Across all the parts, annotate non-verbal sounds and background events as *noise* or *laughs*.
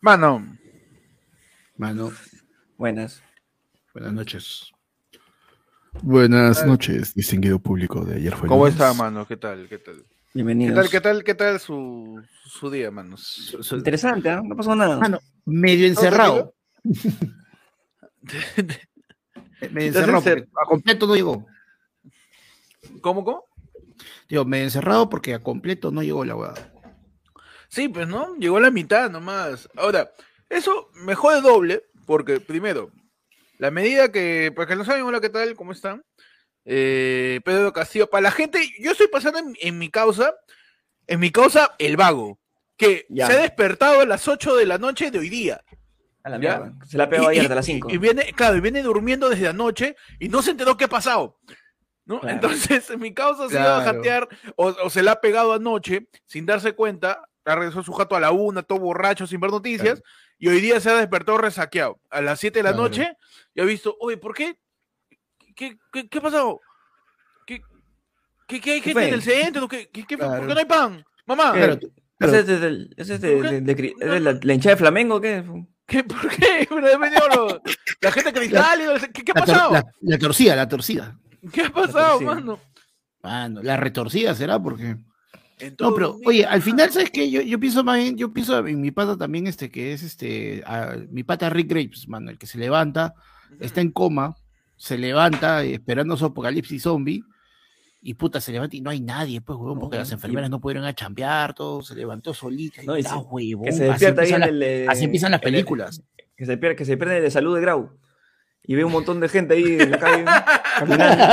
Mano. Mano. Buenas. Buenas noches. Buenas noches, distinguido público de ayer fue ¿Cómo lunes. está, mano? ¿Qué tal? ¿Qué tal? ¿Qué Bienvenidos. tal, qué tal, qué tal su, su día, manos? Interesante, ¿ah? No pasó nada. Mano, medio encerrado. *laughs* medio encerrado. porque A completo no llegó. ¿Cómo, cómo? Digo, medio encerrado porque a completo no llegó la weá. Sí, pues, ¿no? Llegó a la mitad nomás. Ahora, eso me jode doble, porque, primero, la medida que, para que no saben, hola, ¿qué tal? ¿Cómo están? Eh, Pedro Castillo, para la gente, yo estoy pasando en, en mi causa, en mi causa, el vago, que Ya. se ha despertado a las 8 de la noche de hoy día. A la mierda. Se la pegó ayer hasta las 5. Y viene, claro, y viene durmiendo desde anoche y no se enteró qué ha pasado. ¿no? Claro. Entonces, *laughs* mi causa se iba a Claro. jatear o, o se la ha pegado anoche sin darse cuenta. Ha regresado su jato a la una, todo borracho, sin ver noticias. Y hoy día se ha despertado resaqueado. A las 7 de la Claro. noche y ha visto, oye, ¿por qué? ¿Qué, qué, qué ha pasado? ¿Qué, qué, qué hay ¿Qué gente en el centro? ¿Qué, qué, qué fue? ¿Por Claro. qué no hay pan? Mamá. Claro, claro, ¿Ese es de, del- ese es de, ¿Por qué? de- de cri- es de la, la hinchada de Flamengo o qué? ¿qué, ¿por qué? *laughs* Pero la gente cristal. ¿Qué, qué ha pasado? la- la torcida, la torcida. ¿Qué ha pasado, mano? Mano, la retorcida será porque. No, pero, oye, al final, ¿sabes qué? Yo, yo pienso más bien, yo pienso en mi pata también, este, que es este, a- mi pata Rick Graves, mano, el que se levanta, está en coma, se levanta eh, esperando su apocalipsis zombie, y puta, se levanta y no hay nadie, pues, huevón, porque No, las enfermeras no pudieron a chambear, todo, se levantó solita, No, y está se- huevón, Que se así despierta empiezan el. las- eh, así empiezan las el- películas. que, se pierde, que se pierde de salud de Grau. Y ve un montón de gente ahí en la calle *laughs* caminando.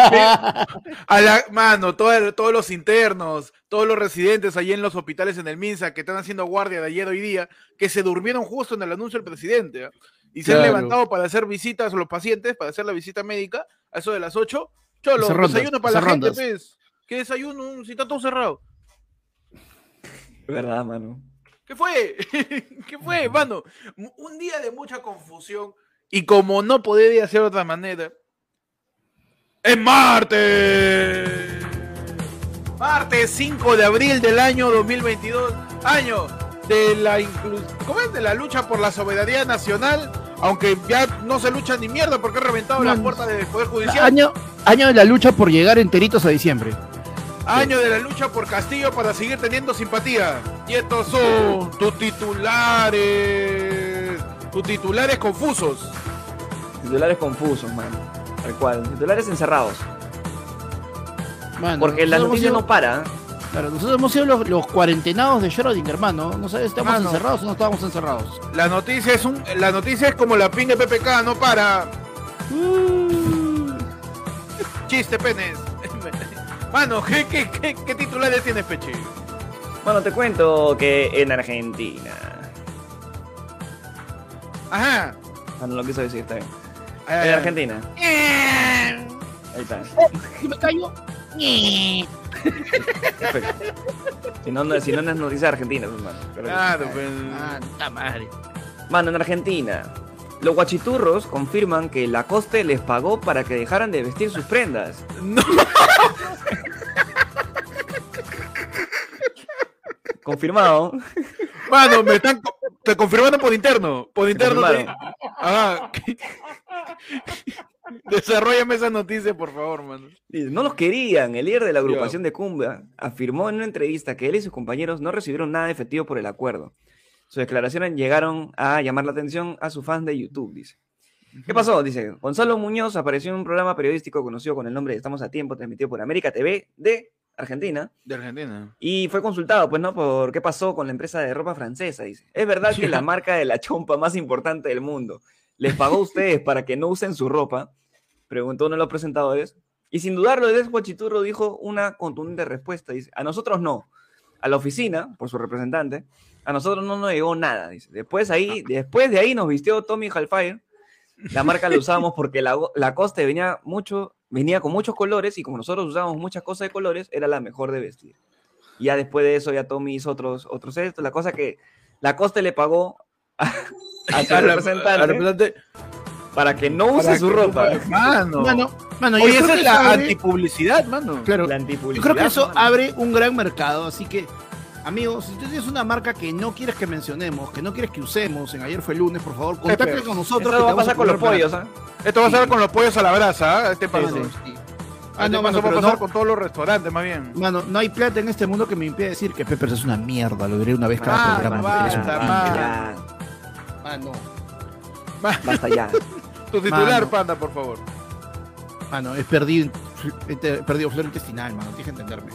A la, mano, todo- todos los internos, todos los residentes allí en los hospitales en el MINSA que están haciendo guardia de ayer hoy día, que se durmieron justo en el anuncio del presidente, ¿ah? y se han levantado para hacer visitas a los pacientes, para hacer la visita médica, a eso de las 8. Cholo, rondas, desayuno para la hacer gente, rondas. pues. ¿Qué desayuno? Si está todo cerrado. ¿Verdad, mano? ¿Qué fue? *laughs* ¿Qué fue, mano? Un día de mucha confusión y como no podía ser de otra manera, es martes. Martes 5 de abril del año 2022, año de la ¿cómo es? de la lucha por la soberanía nacional, aunque ya no se lucha ni mierda porque ha reventado No, las puertas del Poder Judicial. Año, año de la lucha por llegar enteritos a diciembre. Año de la lucha por Castillo para seguir teniendo simpatía. Y estos son tus titulares. Tus titulares confusos. Titulares confusos, mano. Tal cual. Titulares encerrados. Mano, Porque la noticia sido- no para. ¿eh? Claro, nosotros hemos sido los, los cuarentenados de Schrödinger, hermano. No sabes, ¿estamos Mano. encerrados o no estamos encerrados? La noticia es un, la noticia es como la pinga de PPK, no para. Chiste, penes. Mano, ¿qué, qué, qué, qué titulares tienes, Peche? Bueno, te cuento que en Argentina. Ajá. Ah, no lo quiso decir, está bien. Ah, En Argentina. Ahí está. *laughs* ¿Y me? Perfecto. Si no, no, si no, no es noticia de Argentina, pues, mano. Pero- Claro, pues. Ah, puta madre. Mano, en Argentina. Los guachiturros confirman que la coste les pagó para que dejaran de vestir sus prendas. No. Confirmado. Mano, me están co- te confirmando por interno. Por interno. te-. Ajá. *laughs* Desarrollame esa noticia, por favor, mano. No los querían. El líder de la agrupación de Cumbia afirmó en una entrevista que él y sus compañeros no recibieron nada efectivo por el acuerdo. Sus declaraciones llegaron a llamar la atención a sus fans de YouTube, dice. ¿Qué pasó? Dice, Gonzalo Muñoz apareció en un programa periodístico conocido con el nombre de Estamos a Tiempo, transmitido por América TV de Argentina, De Argentina. y fue consultado, pues, ¿no? Por qué pasó con la empresa de ropa francesa, dice. Es verdad que la marca de la chompa más importante del mundo les pagó a ustedes para que no usen su ropa, preguntó uno de los presentadores, y sin dudarlo, el ex guachiturro dijo una contundente respuesta, dice, a nosotros no, a la oficina, por su representante, a nosotros no nos llegó nada, dice. Después, ahí, después de ahí nos vistió Tommy Halfire, la marca la usamos porque la, la coste venía mucho, venía con muchos colores y como nosotros usábamos muchas cosas de colores, era la mejor de vestir. Y ya después de eso ya Tommy hizo otros, otros estos. La cosa que la coste le pagó *laughs* a, a su *laughs* A la- representante al representante. para que no use su que- ropa. Mano. Mano, mano, Oye, esa es la abre- antipublicidad, mano. Claro, La yo creo que eso mano. abre un gran mercado, así que Amigos, si tú tienes una marca que no quieres que mencionemos, que no quieres que usemos en Ayer fue lunes, por favor, contacte con nosotros. Esto va a pasar con los pollos. ¿ah? Esto va a ser con los pollos a la brasa, ¿ah? Este paso. Sí, sí. Ah, no, no, mano, va a pasar no, con todos los restaurantes, más bien. mano, no hay plata en este mundo que me impida decir que Peppers es una mierda, lo diré una vez cada Ah, programa. basta, panda. Ya, Mano, basta ya. *laughs* Tu titular, Mano. panda, por favor. mano, he perdido, he perdido flor intestinal, mano, tienes que entenderme.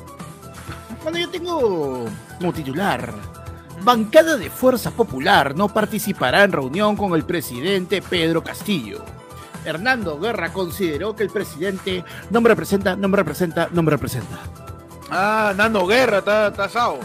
Bueno, yo tengo como titular. Bancada de Fuerza Popular no participará en reunión con el presidente Pedro Castillo. Hernando Guerra consideró que el presidente no me representa, no me representa, no me representa. Ah, Nando Guerra, está está asado.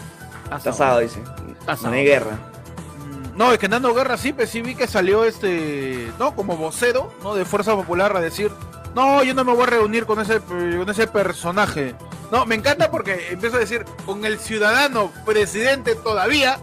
Está asado, dice. Asado. No hay guerra. Mm, No, es que Nando Guerra sí, pues sí vi que salió este, ¿no? Como vocero, ¿no? De Fuerza Popular a decir, no, yo no me voy a reunir con ese, con ese personaje. No, me encanta porque empieza a decir, con el ciudadano presidente todavía,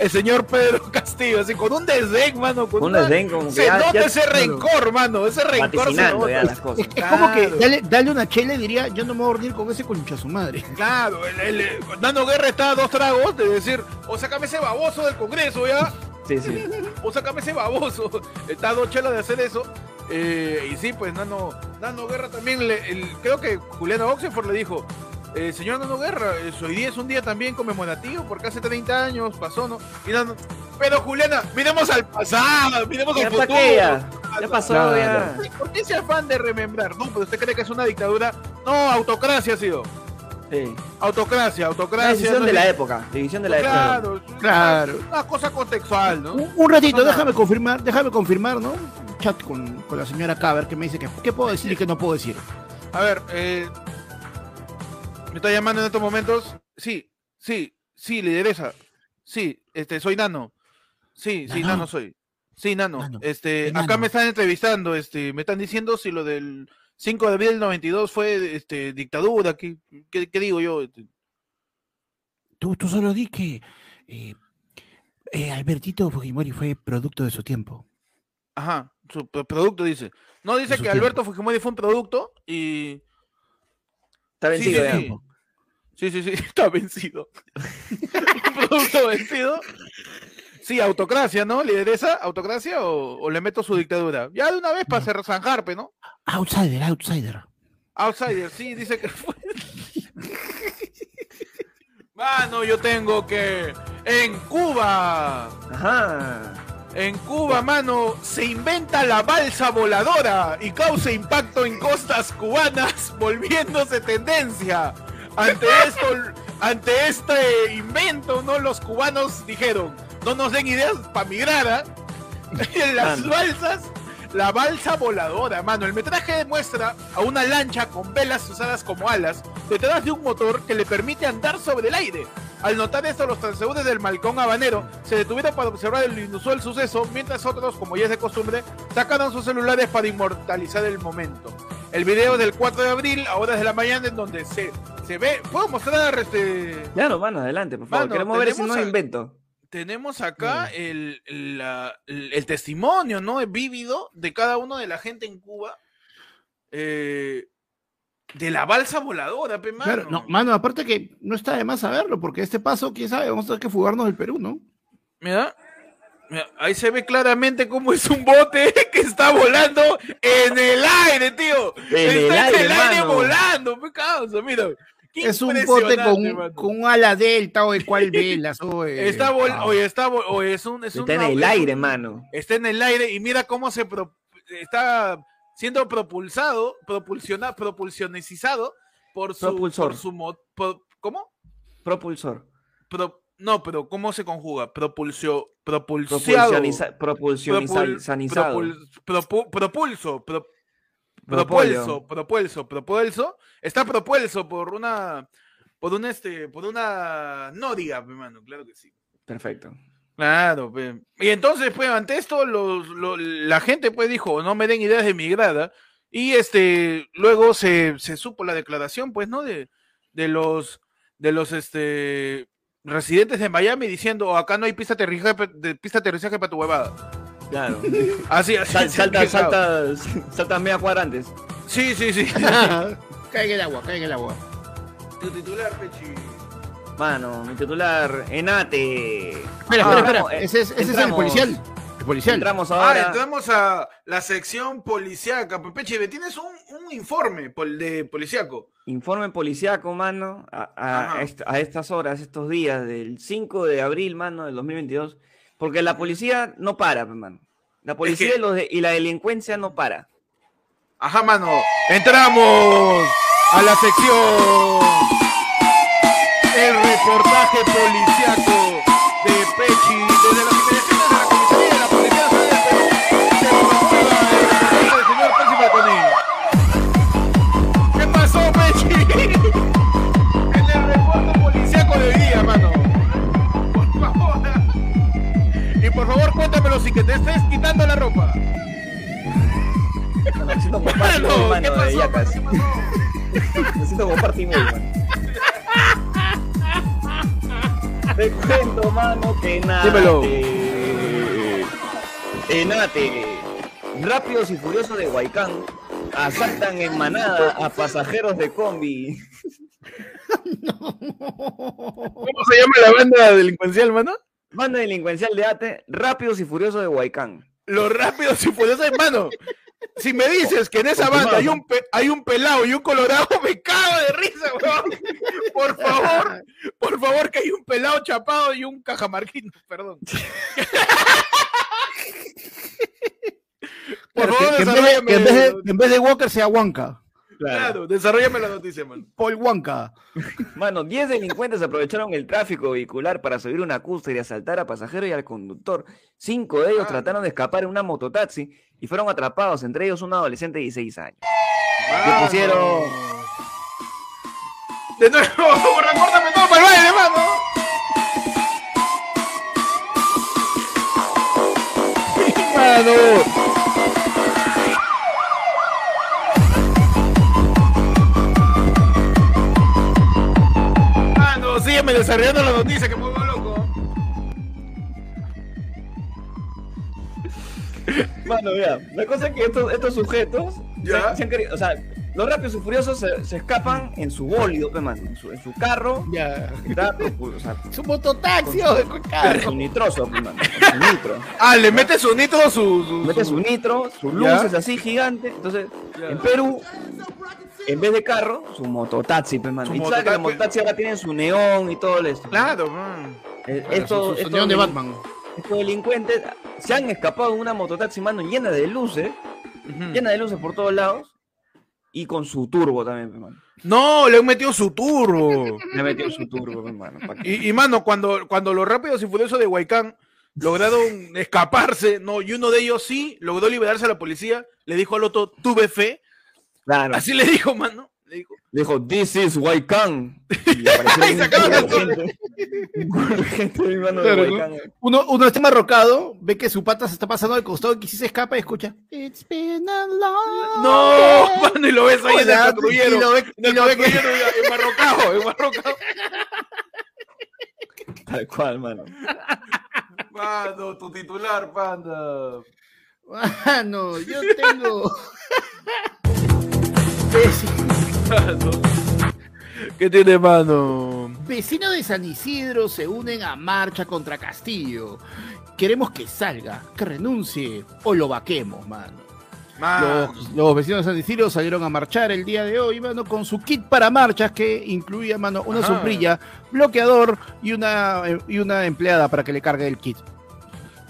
el señor Pedro *laughs* Castillo, así con un desdén, mano. Con Un una- desdén como que Se ya- nota ya- ese rencor, mano, ese rencor. se nota. ya las cosas. Es, es como que dale, dale una chela y diría, yo no me voy a reunir con ese concha su madre. Claro, el, el, el- Nando Guerra está a dos tragos de decir, o sácame ese baboso del Congreso, ¿ya? Sí, sí. *laughs* o sácame ese baboso. Está a dos chelas de hacer eso. Eh, y sí, pues Nano, Nano Guerra también, le, el- creo que Juliano Oxenford le dijo, eh, señor Nano Guerra, eh, hoy día es un día también conmemorativo porque hace 30 años pasó, ¿no? Y Nano, pero Juliana, miremos al pasado, miremos al futuro. ya. Ya pasó, Claro. ya. ¿Por qué ese afán de remembrar? No, pero usted cree que es una dictadura. No, autocracia ha sido. Sí. Autocracia, La autocracia. decisión no de es- la época. División de la época. Claro, Claro. Una cosa contextual, ¿no? Un, un ratito, no. déjame confirmar, déjame confirmar, ¿no? Chat con, con la señora Caber que me dice que qué puedo decir y qué no puedo decir. A ver, eh, me está llamando en estos momentos. Sí, sí, sí, lideresa. Sí, este, soy Nano. Sí, sí, Nano. Nano soy. Sí, Nano. Nano. Este, Nano. acá me están entrevistando, este, me están diciendo si lo del 5 de abril del 92 fue, este, dictadura. ¿Qué, qué, qué digo yo? Este, Tú, tú solo di que eh, eh, Albertito Fujimori fue producto de su tiempo. Ajá, su pro- producto dice. No dice que Alberto Fujimori fue un producto y Está Sí, vencido sí, ya. sí. Sí, sí, sí, *laughs* está vencido. Un producto vencido. Sí, autocracia, ¿no? ¿Lideresa? ¿Autocracia o, o le meto su dictadura? Ya de una vez para hacer zanjarpe, ¿no? Outsider, outsider. Outsider, sí, dice que fue. *laughs* Mano, yo tengo que. En Cuba. Ajá. En Cuba, mano, se inventa la balsa voladora y causa impacto en costas cubanas, *laughs* volviéndose tendencia. Ante esto, ante este invento, ¿no? Los cubanos dijeron, no nos den ideas para migrar, ¿ah?". Y *laughs* en las balsas, la balsa voladora, mano. El metraje demuestra a una lancha con velas usadas como alas detrás de un motor que le permite andar sobre el aire. Al notar esto, los transeúntes del Malcón Habanero se detuvieron para observar el inusual suceso, mientras otros, como ya es de costumbre, sacaron sus celulares para inmortalizar el momento. El video del 4 de abril, a horas de la mañana, en donde se, se ve... ¿Puedo mostrar este...? Claro, mano, adelante, por favor. Mano, Queremos ver si no a- invento. tenemos acá el, la- el, el testimonio, ¿no? Vívido de cada uno de la gente en Cuba. eh, de la balsa voladora, pe, mano. Claro, no, mano, aparte que no está de más saberlo, porque este paso, quién sabe, vamos a tener que fugarnos del Perú, ¿no? Mira, mira, ahí se ve claramente cómo es un bote *laughs* que está volando en el aire, tío. En el está en el aire volando, pe, causa, mira. Qué Es un bote con, con un ala delta o de cuál *laughs* velas, o Está vol- oye, está vol- oye, es un es Está en el aire, mano. está en el aire y mira cómo se pro- está siendo propulsado, propulsiona, propulsionizado por su, Propulsor. por su mo- por- ¿cómo? Propulsor. Pro- no, pero ¿cómo se conjuga? Propulsio, propulsiado. Propulsioniza, propul- propulsionizado. propul- propu- propulso, pro- propulso, propulso, propulso, está propulso por una, por un este, por una nódiga, mi hermano, claro que sí. Perfecto. Claro, y entonces, pues, ante esto, los, lo- la gente, pues, dijo, no me den ideas de migrada, y este, luego se, se supo la declaración, pues, ¿no? De, de los, de los, este, residentes de Miami diciendo, acá no hay pista de aterrizaje, de pista aterrizaje para tu huevada. Claro. *laughs* Así, así. Sal- *laughs* salta, quejado. salta, salta media cuadra antes. Sí, sí, sí. *laughs* cae en el agua, cae en el agua. tu titular, Pechi. Mano, mi titular, Enate. Espera, Ah, espera, espera. entramos, eh, Ese es, ese es el policial. El policial. Entramos Ah, ahora. entramos a la sección policíaca. Pepe, tienes un, un informe de policíaco. Informe policiaco, mano, a, a- estas horas, estos días, del 5 de abril, mano, del 2022. Porque la policía no para, mano. La policía que- y, los de- y la delincuencia no para. Ajá, mano. Entramos a la sección. El reportaje policiaco de Pechi desde las inmediaciones de la comisaría de la Policía. Se procura el señor Percy Falconi. ¿Qué pasó, Pechi? *laughs* En el reporte policiaco de día, mano. Por favor. Y por favor, cuéntamelo sin que te estés quitando la ropa. Mano. ¿Qué pasó? Me siento como Party Boy, Te cuento, mano, que nada. Dímelo. Enate. Rápidos y furiosos de Huaycán asaltan en manada a pasajeros de combi. *laughs* ¿Cómo se llama la banda delincuencial, mano? Banda delincuencial de Ate, Rápidos y Furiosos de Huaycán. Los rápidos y furiosos, hermano. Si me dices que en esa banda hay un, pe- hay un pelado y un colorado, *laughs* me cago de risa, weón. Por favor, por favor, que hay un pelado chapado y un cajamarquino, *laughs* perdón. Por favor, que, que en vez de, que en vez de- que en vez de Walker sea Wanka. Claro, desarrollame la noticia, man. Paul Wanka. Mano, 10 delincuentes aprovecharon el tráfico vehicular para subir una cúspide y asaltar a pasajeros y al conductor. Cinco de ellos trataron de escapar en una mototaxi y fueron atrapados, entre ellos un adolescente de 16 años. Mano. pusieron? De nuevo, *laughs* recuérdame todo para el baile, mano. Mano. Sígueme desarrollando la noticia que me vuelvo loco. Mano, mira, la cosa es que estos, estos sujetos se, Ya. se han querido, o sea, los rápidos y furiosos se, se escapan en su bólido, pe, mano, en su, en su carro, Ya. está, o sea, Su mototaxi o carro. su nitroso, pe, con su nitro. Ah, le mete su nitro, su. su Mete su nitro, sus Ya. luces así gigantes. Entonces, Ya. en Perú, en vez de carro, su mototaxi, pe, mano. Su Y tú sabes que los mototaxi. ahora tienen su neón y todo esto. Claro, man. Eh, Su- estos, su estos sonido de Batman. estos delincuentes se han escapado de una mototaxi, mano, llena de luces, llena de luces por todos lados. Y con su turbo también, pe, mano. No, le han metido su turbo. Le ha metido su turbo, pe, mano. pa' que- Y, y, mano, cuando, cuando los rápidos y furiosos de Huaycán lograron escaparse, no, y uno de ellos sí logró liberarse a la policía, le dijo al otro, tuve fe. Claro. Así le dijo, mano. Le dijo, Le dijo, this is Huaycán. Y *laughs* apareció Y sacaron la de gente. Gente, Claro, ¿no? Uno, uno está marrocado, ve que su pata se está pasando al costado y si se escapa y escucha. It's been a long no, day". mano, y lo ves ahí en el patrullero. y lo ve- En el que- patrullero, *laughs* enmarrocado, enmarrocado. *laughs* Tal cual, mano. Mano, tu titular, panda. Mano, yo tengo. ¿Qué tiene, mano? Vecinos de San Isidro se unen a marcha contra Castillo. Queremos que salga, que renuncie o lo vaquemos, mano. Mano. Los, los vecinos de San Isidro salieron a marchar el día de hoy, mano, con su kit para marchas que incluía, mano, una Ajá. sombrilla, bloqueador y una, y una empleada para que le cargue el kit.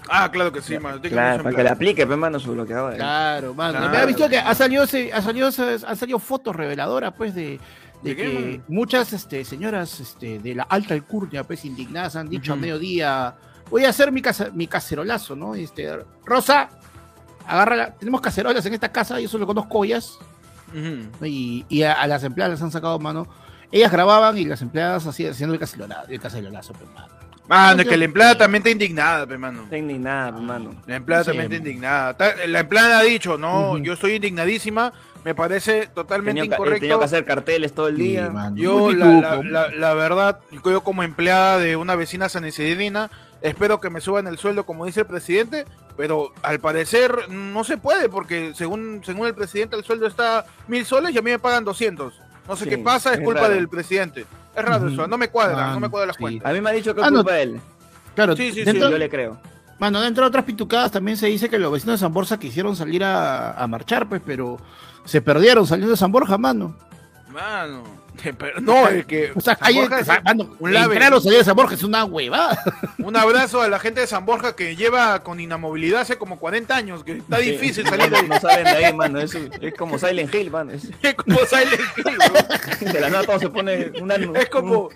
Ah, claro que sí, mano. Claro, para que le aplique, pe, mano, su bloqueador. ¿eh? Claro, mano. Claro. Me ha visto que ha salido, ese- ha salido, han salido fotos reveladoras, pues, de, de ¿De qué, que muchas este, señoras este, de la alta alcurnia, pues, indignadas, han dicho a Ujú. mediodía, voy a hacer mi, casa, mi cacerolazo, ¿no? Este, Rosa, agárrala, tenemos cacerolas en esta casa, yo solo conozco ollas, y, y a, a las empleadas les han sacado mano. Ellas grababan y las empleadas hacían, haciendo el cacerolazo, el cacerolazo, pues, mano. Mano, es que la empleada también está indignada, pe, mano. No ni nada, pe, mano. La empleada Sí. también está indignada. La empleada ha dicho, no, Ujú. yo estoy indignadísima, me parece totalmente Tenía, que- incorrecto. tenía que hacer carteles todo el Sí, día. mano. Yo, la, la, la- la verdad, yo como empleada de una vecina sanisidrina, espero que me suban el sueldo como dice el presidente, pero al parecer no se puede, porque según, según el presidente el sueldo está mil soles y a mí me pagan 200. No sé Sí, qué pasa, es es culpa raro. del presidente. Es raro eso, no me cuadra, Ah, no me cuadra las sí. cuentas. A mí me ha dicho que es Ah, culpa él. Claro, Sí, sí, sí. Yo le creo. Mano, dentro de otras pitucadas también se dice que los vecinos de San Borja quisieron salir a, a marchar, pues, pero se perdieron saliendo de San Borja, mano. Mano, *laughs* pero no, es que O sea, San hay, Borja o es sea, mano, un entrar o salir de San Borja es una huevada. Un abrazo a la gente de San Borja que lleva con inamovilidad hace como 40 años, que está Sí. difícil salir de ahí. No salen de ahí, mano. Es, es como Silent Hill, mano. Es- *laughs* Es como Silent Hill, bro. *laughs* de la nada todo se pone una, Es como un-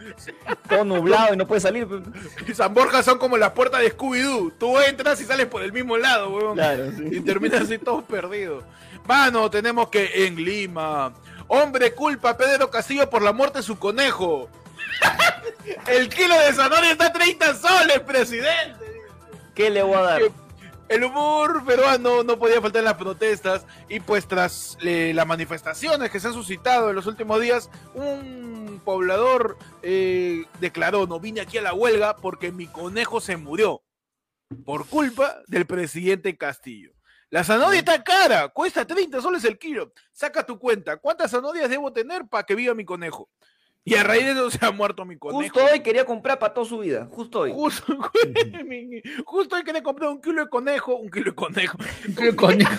todo nublado y no puede salir. pues. San Borja son como las puertas de Scooby-Doo. Tú entras y sales por el mismo lado, weón. Claro, Y sí. terminas así todos perdidos. Mano, tenemos que en Lima. Hombre culpa a Pedro Castillo por la muerte de su conejo. *laughs* el kilo de zanahoria está a 30 soles, presidente. ¿Qué le voy a dar? El humor peruano no podía faltar en las protestas y pues tras eh, las manifestaciones que se han suscitado en los últimos días, un poblador eh, declaró, no vine aquí a la huelga porque mi conejo se murió por culpa del presidente Castillo. La zanahoria está cara, cuesta 30 soles el kilo. Saca tu cuenta, ¿cuántas zanahorias debo tener para que viva mi conejo? Y a raíz de eso se ha muerto mi conejo. Justo hoy quería comprar para toda su vida. Justo hoy. Justo, *laughs* justo hay que le compré un kilo de conejo, un kilo de conejo, ¿Qué coño? *laughs*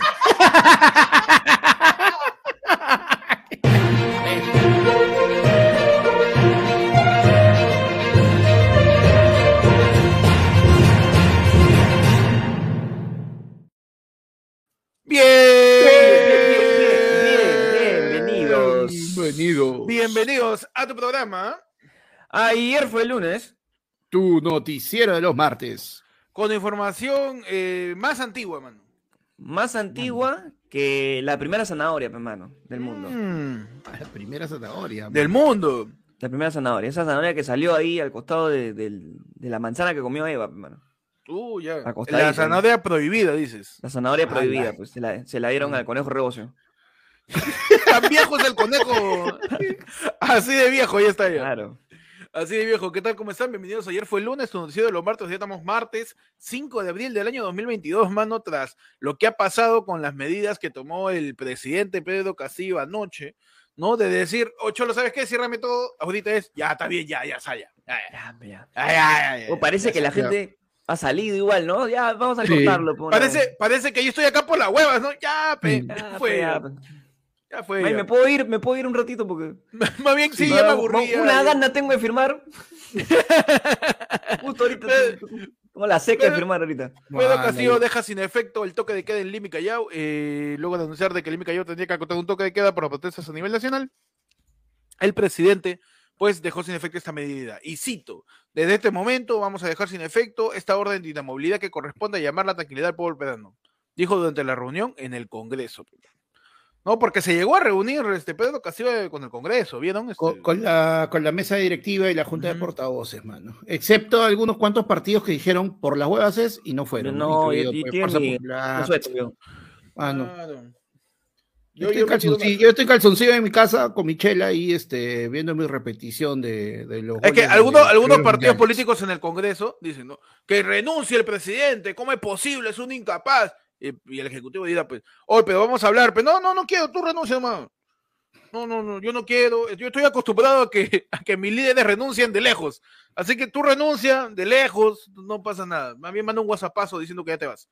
Bien. Bien, bien, bien, bienvenidos. Bienvenido. Bienvenidos a tu programa Ayer fue el lunes. Tu noticiero de los martes. con información eh, más antigua, mano. Más antigua que la primera zanahoria, hermano, del mundo. Mm, La primera zanahoria. del mundo. La primera zanahoria. Esa zanahoria que salió ahí al costado de, de la manzana que comió Eva, hermano. Uh, ya. La zanahoria prohibida, dices. La zanahoria Ah, prohibida, la- pues se la, se la dieron al conejo rebocio. *laughs* Tan viejo es el conejo. *laughs* Así de viejo, ya está ya. Claro. Así de viejo. ¿Qué tal? ¿Cómo están? Bienvenidos. Ayer fue el lunes, tu noticiero de los martes. Ya estamos martes 5 de abril del año 2022, mano, tras lo que ha pasado con las medidas que tomó el presidente Pedro Castillo anoche, ¿no? De decir, oh, Cholo, ¿sabes qué? Ciérrame todo. Ahorita es, ya, está bien, ya, ya, ya. Ya, ya, Ya, ya. ya, ya, ya, ya. O parece que la gente ha salido igual, ¿no? Ya, vamos a Sí. cortarlo. pues, Parece, parece que yo estoy acá por las huevas, ¿no? Ya, pe, ya, ya pues, fue, ya, ya, pues. ya fue. Ay, ya. ¿me puedo ir? ¿Me puedo ir un ratito? Porque *laughs* Más bien, sí, Sí, ya me no, aburría. Una ya. gana tengo de firmar. *laughs* Justo ahorita tengo la seca de firmar ahorita. Pedro Mano, Castillo deja sin efecto el toque de queda en Lima y Callao, eh, luego de anunciar de que Lima y Callao tendría que acotar un toque de queda por protestas a nivel nacional. El presidente, pues, dejó sin efecto esta medida. Y cito, desde este momento vamos a dejar sin efecto esta orden de inamovilidad que corresponde a llamar la tranquilidad al pueblo peruano, dijo durante la reunión en el Congreso. No, porque se llegó a reunir este Pedro Castillo con el Congreso, ¿vieron? Este, Con, con la, con la mesa directiva y la junta de portavoces, mano. Excepto algunos cuantos partidos que dijeron por las huevas es y no fueron. No, y- y pues, tiene Popular. Claro. Yo, estoy yo calzoncillo, yo estoy calzoncillo en mi casa con mi chela y este, viendo mi repetición de, de los. Es que de- algunos, algunos de partidos mundiales. políticos en el Congreso dicen, ¿no? Que renuncie el presidente, ¿cómo es posible? Es un incapaz. Y, y el Ejecutivo dirá, pues, oye, pero vamos a hablar. Pero no, no, no quiero, tú renuncia, hermano. No, no, no, yo no quiero. Yo estoy acostumbrado a que, *laughs* a que mis líderes renuncien de lejos. Así que tú renuncia de lejos, no pasa nada. Más bien manda un WhatsAppazo diciendo que ya te vas.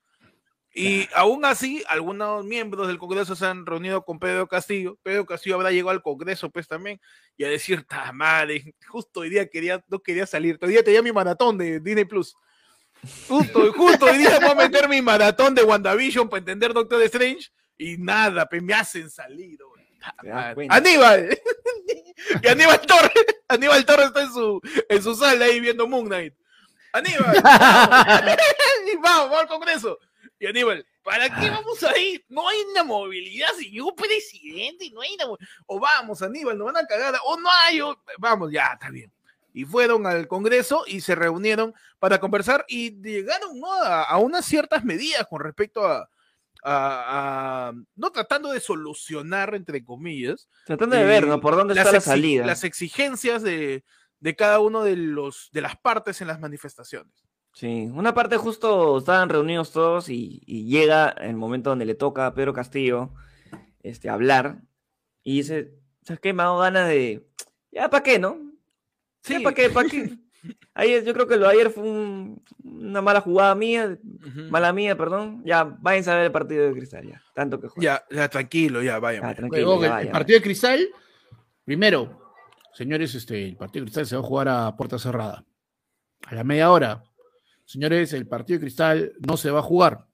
Y aún así, algunos miembros del Congreso se han reunido con Pedro Castillo. Pedro Castillo habrá llegado al Congreso, pues también, y a decir, ta madre, justo hoy día quería, no quería salir. Hoy día tenía mi maratón de Disney Plus. Justo, justo hoy día voy a meter mi maratón de WandaVision para entender Doctor Strange. Y nada, pues me hacen salir. Aníbal. *laughs* y Aníbal Torres, Aníbal Torres está en su, en su sala ahí viendo Moon Knight. Aníbal, *laughs* vamos, vamos al Congreso. Y Aníbal, ¿para qué vamos a ir? No hay una movilidad, señor presidente, no hay una O vamos, Aníbal, nos van a cagar. O no hay, o- vamos, ya, está bien. Y fueron al Congreso y se reunieron para conversar y llegaron ¿no? a, a unas ciertas medidas con respecto a, a- a- no tratando de solucionar, entre comillas, Tratando de Eh, ver, ¿no? Por dónde está la salida. las exigencias de, de cada uno de los de las partes en las manifestaciones. Sí, una parte justo estaban reunidos todos y, y llega el momento donde le toca a Pedro Castillo este, hablar y dice, ¿sabes qué? Me ha dado ganas de... Ya, ¿para qué, no? Sí, ¿para qué? ¿Para qué? *laughs* Ayer, yo creo que lo de ayer fue un- una mala jugada mía, mala mía, perdón. Ya, váyanse a ver el partido de Cristal, ya. Tanto que juega. Ya, ya, tranquilo, ya, vaya. Ya, vaya. tranquilo, Luego, ya el, vaya, el vaya. partido de Cristal, primero, señores, este, el partido de Cristal se va a jugar a puerta cerrada. A la media hora, señores, el partido de Cristal no se va a jugar.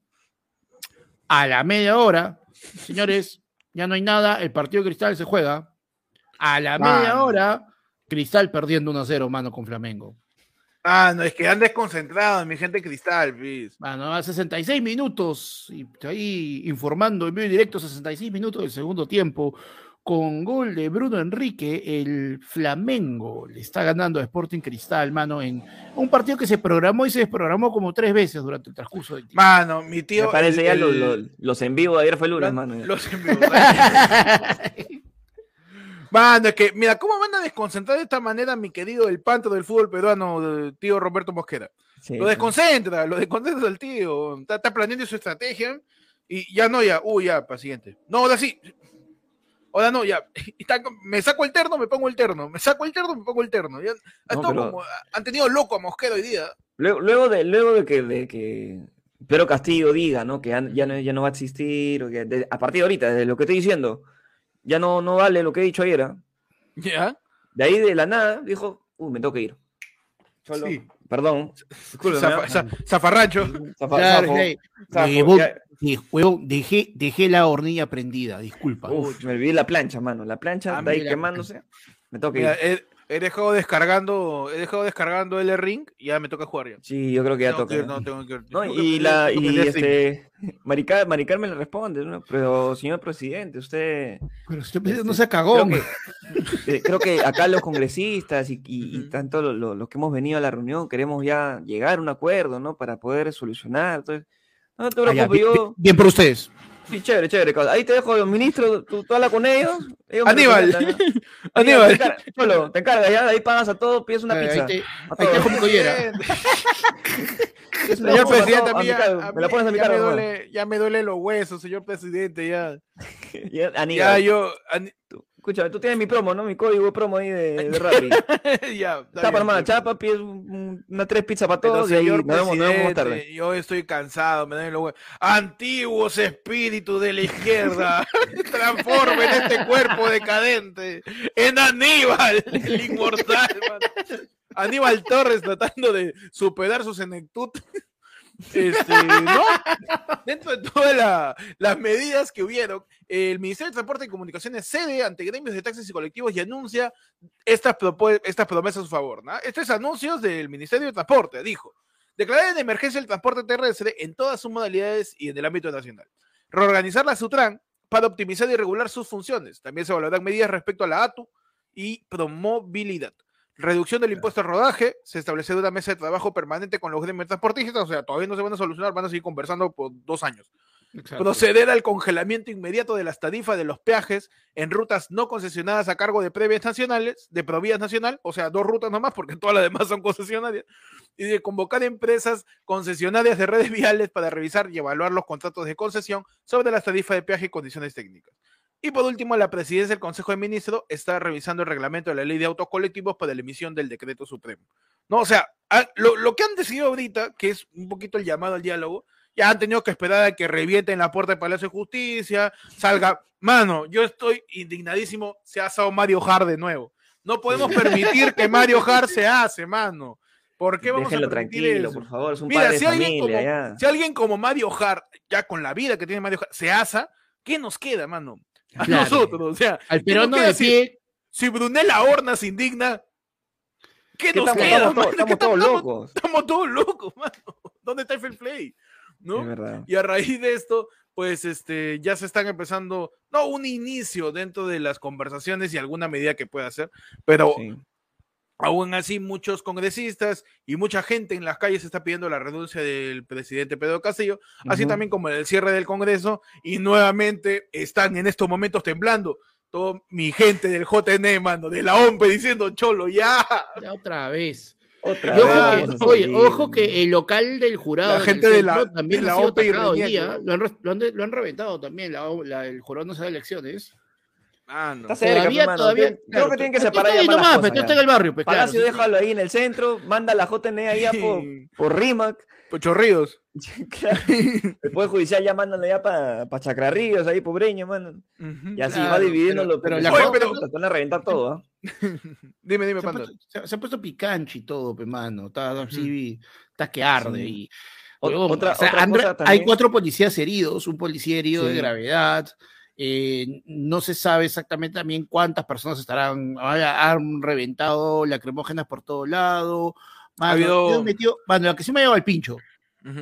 A la media hora, señores, ya no hay nada, el partido de Cristal se juega. A la media Mano. hora, Cristal perdiendo 1-0, mano, con Flamengo. Ah, no, es que han desconcentrado, mi gente cristal, please. Mano, a 66 minutos, y ahí informando en vivo y directo, 66 minutos del segundo tiempo, con gol de Bruno Enrique, el Flamengo le está ganando a Sporting Cristal, mano, en un partido que se programó y se desprogramó como tres veces durante el transcurso del tiempo. Mano, mi tío. Me parece el- ya el- lo- lo- los en vivo de ayer fue lunes, mano. ya. Los en vivo. *laughs* Mano, es que, mira, ¿cómo van a desconcentrar de esta manera mi querido el panto del fútbol peruano, el tío Roberto Mosquera? Sí, Lo sí. desconcentra, lo desconcentra el tío. Está, está planeando su estrategia y ya no, ya, uy, ya, para siguiente. No, ahora sí. Ahora no, ya. *laughs* Está- me saco el terno, me pongo el terno. Me saco el terno, me pongo el terno. Ya, ha No, estado pero- como- han tenido loco a Mosquera hoy día. Luego, luego de, luego de que, de que Pedro Castillo diga, ¿no? Que ya, ya no, ya no va a existir, o que de- a partir de ahorita, de lo que estoy diciendo, ya no, no vale lo que he dicho ayer. ¿ah? Ya. De ahí de la nada dijo, uh, me tengo que ir. Sí. Perdón. Zafa- za- Zafarrancho. Zafa- Claro, zafo, sí. zafo, Huevón, ya- sí, huevón, dejé, dejé la hornilla prendida, disculpa. Uf, me olvidé la plancha, mano. La plancha Ah, está ahí mira. quemándose. Me que Mira, ir. he, he dejado descargando, he dejado descargando el ring y ya me toca jugar ya. Sí, yo creo que ya Tengo toca. que ir, ¿no? no, tengo que ir. No, y la y este Maricar, Maricar me le responde, ¿no? pero señor presidente, usted Pero usted no Este, se cagó. creo que, eh, creo que acá los congresistas y, y- tanto lo- lo- los que hemos venido a la reunión queremos ya llegar a un acuerdo, ¿no? Para poder solucionar. Entonces, no te Ah, preocupes, bien, yo. bien por ustedes. Sí, chévere, chévere. Ahí te dejo los ministros, tú, tú habla con ellos. Aníbal. *laughs* Aníbal. Te encargas, te encargas ya, de ahí pagas a todos, pides una pizza. ahí te- a ahí te todos. dejo mi collera. Señor *laughs* presidente, a mí ya, me la pones a mi ya me cargo. ¿no? duele, ya me duele los huesos, señor presidente, ya. Ya, *laughs* Ya Aníbal, yo, escúchame, tú tienes mi promo, ¿no? Mi código promo ahí de, de Rappi. *laughs* ya. hermano, pues. chapa, pides un- un- una tres pizzas para todos y ahí nos vemos, nos vemos tarde. yo estoy cansado, me duelen los huesos. Antiguos espíritus de la izquierda, *laughs* transformen este cuerpo decadente en Aníbal, *laughs* el inmortal. Aníbal Torres tratando de superar su senectud. Este, no, dentro de todas la- las medidas que hubieron, el Ministerio de Transporte y Comunicaciones cede ante gremios de taxis y colectivos y anuncia estas, promesas a su favor. ¿no? Estos anuncios del Ministerio de Transporte, dijo, declarar en emergencia el transporte terrestre en todas sus modalidades y en el ámbito nacional. Reorganizar la SUTRAN para optimizar y regular sus funciones. También se evaluarán medidas respecto a la ATU y promovilidad. Reducción del impuesto al rodaje, se establecerá una mesa de trabajo permanente con los gremios transportistas, o sea, todavía no se van a solucionar, van a seguir conversando por dos años. Proceder al congelamiento inmediato de las tarifas de los peajes en rutas no concesionadas a cargo de previas nacionales, de Provías Nacional, o sea, dos rutas nomás, porque todas las demás son concesionarias, y de convocar empresas concesionarias de redes viales para revisar y evaluar los contratos de concesión sobre las tarifas de peaje y condiciones técnicas. Y por último, la presidencia del Consejo de Ministros está revisando el reglamento de la ley de autos colectivos para la emisión del decreto supremo. No, o sea, ah, lo, lo que han decidido ahorita, que es un poquito el llamado al diálogo, ya han tenido que esperar a que revienten la puerta del Palacio de Justicia, salga. Mano, yo estoy indignadísimo, se ha asado Mario Hart de nuevo. No podemos permitir que Mario Hart se hace, mano. ¿Por qué vamos Déjenlo a tranquilo, eso? por favor, es un Mira, padre de si alguien, familia, como, ya. si alguien como Mario Hart, ya con la vida que tiene Mario Hart, se asa, ¿qué nos queda, mano? A Claro. nosotros, o sea, Al ¿qué nos peruano de si- pie, Si Brunella Horna se indigna, ¿qué nos estamos, queda? estamos mano? estamos todos locos. Estamos todos locos, mano. ¿Dónde está el fair play? ¿No? Es verdad. Y a raíz de esto, pues este, ya se están empezando, no un inicio dentro de las conversaciones y alguna medida que pueda hacer, pero Sí. aún así muchos congresistas y mucha gente en las calles está pidiendo la renuncia del presidente Pedro Castillo, así también como el cierre del Congreso, y nuevamente están en estos momentos temblando. Todo mi gente del JN, mano, de la OMP diciendo, cholo, ya. ya otra vez. Otra Y ojo vez que- oye, ojo que el local del jurado La del gente de la- centro también de la ha sido OPE y atacado hoy Reñeco. día. Lo han, re- lo han de- lo han reventado también, la, la- el jurado nacional de elecciones. Mano. Está cerca, Todavía, Creo que tienen que separar ahí nomás, cosas, pues, en el barrio, pues. Palacio, déjalo ahí en el centro, manda la JN allá por, por Rimac. Por Chorrillos. *laughs* Claro. El Poder Judicial ya mándalo ya para pa Chacrarríos, ahí por Breña, mano. Y así Claro, va dividiéndolo. pero- pero cosa- puta, te van a reventar todo, ¿ah? *laughs* Dime, dime, Se ha, Panda. puesto, se ha- se ha puesto picanchi y todo, pe, mano. Está así, está que arde. Sí. Y, huevón, otra- o sea, otra Andra- cosa hay cuatro policías heridos, un policía herido de gravedad. eh, no se sabe exactamente también cuántas personas estarán, han reventado lacrimógenas por todo lado. Mano, habido- metido- mano, la que sí me ha llevado al pincho.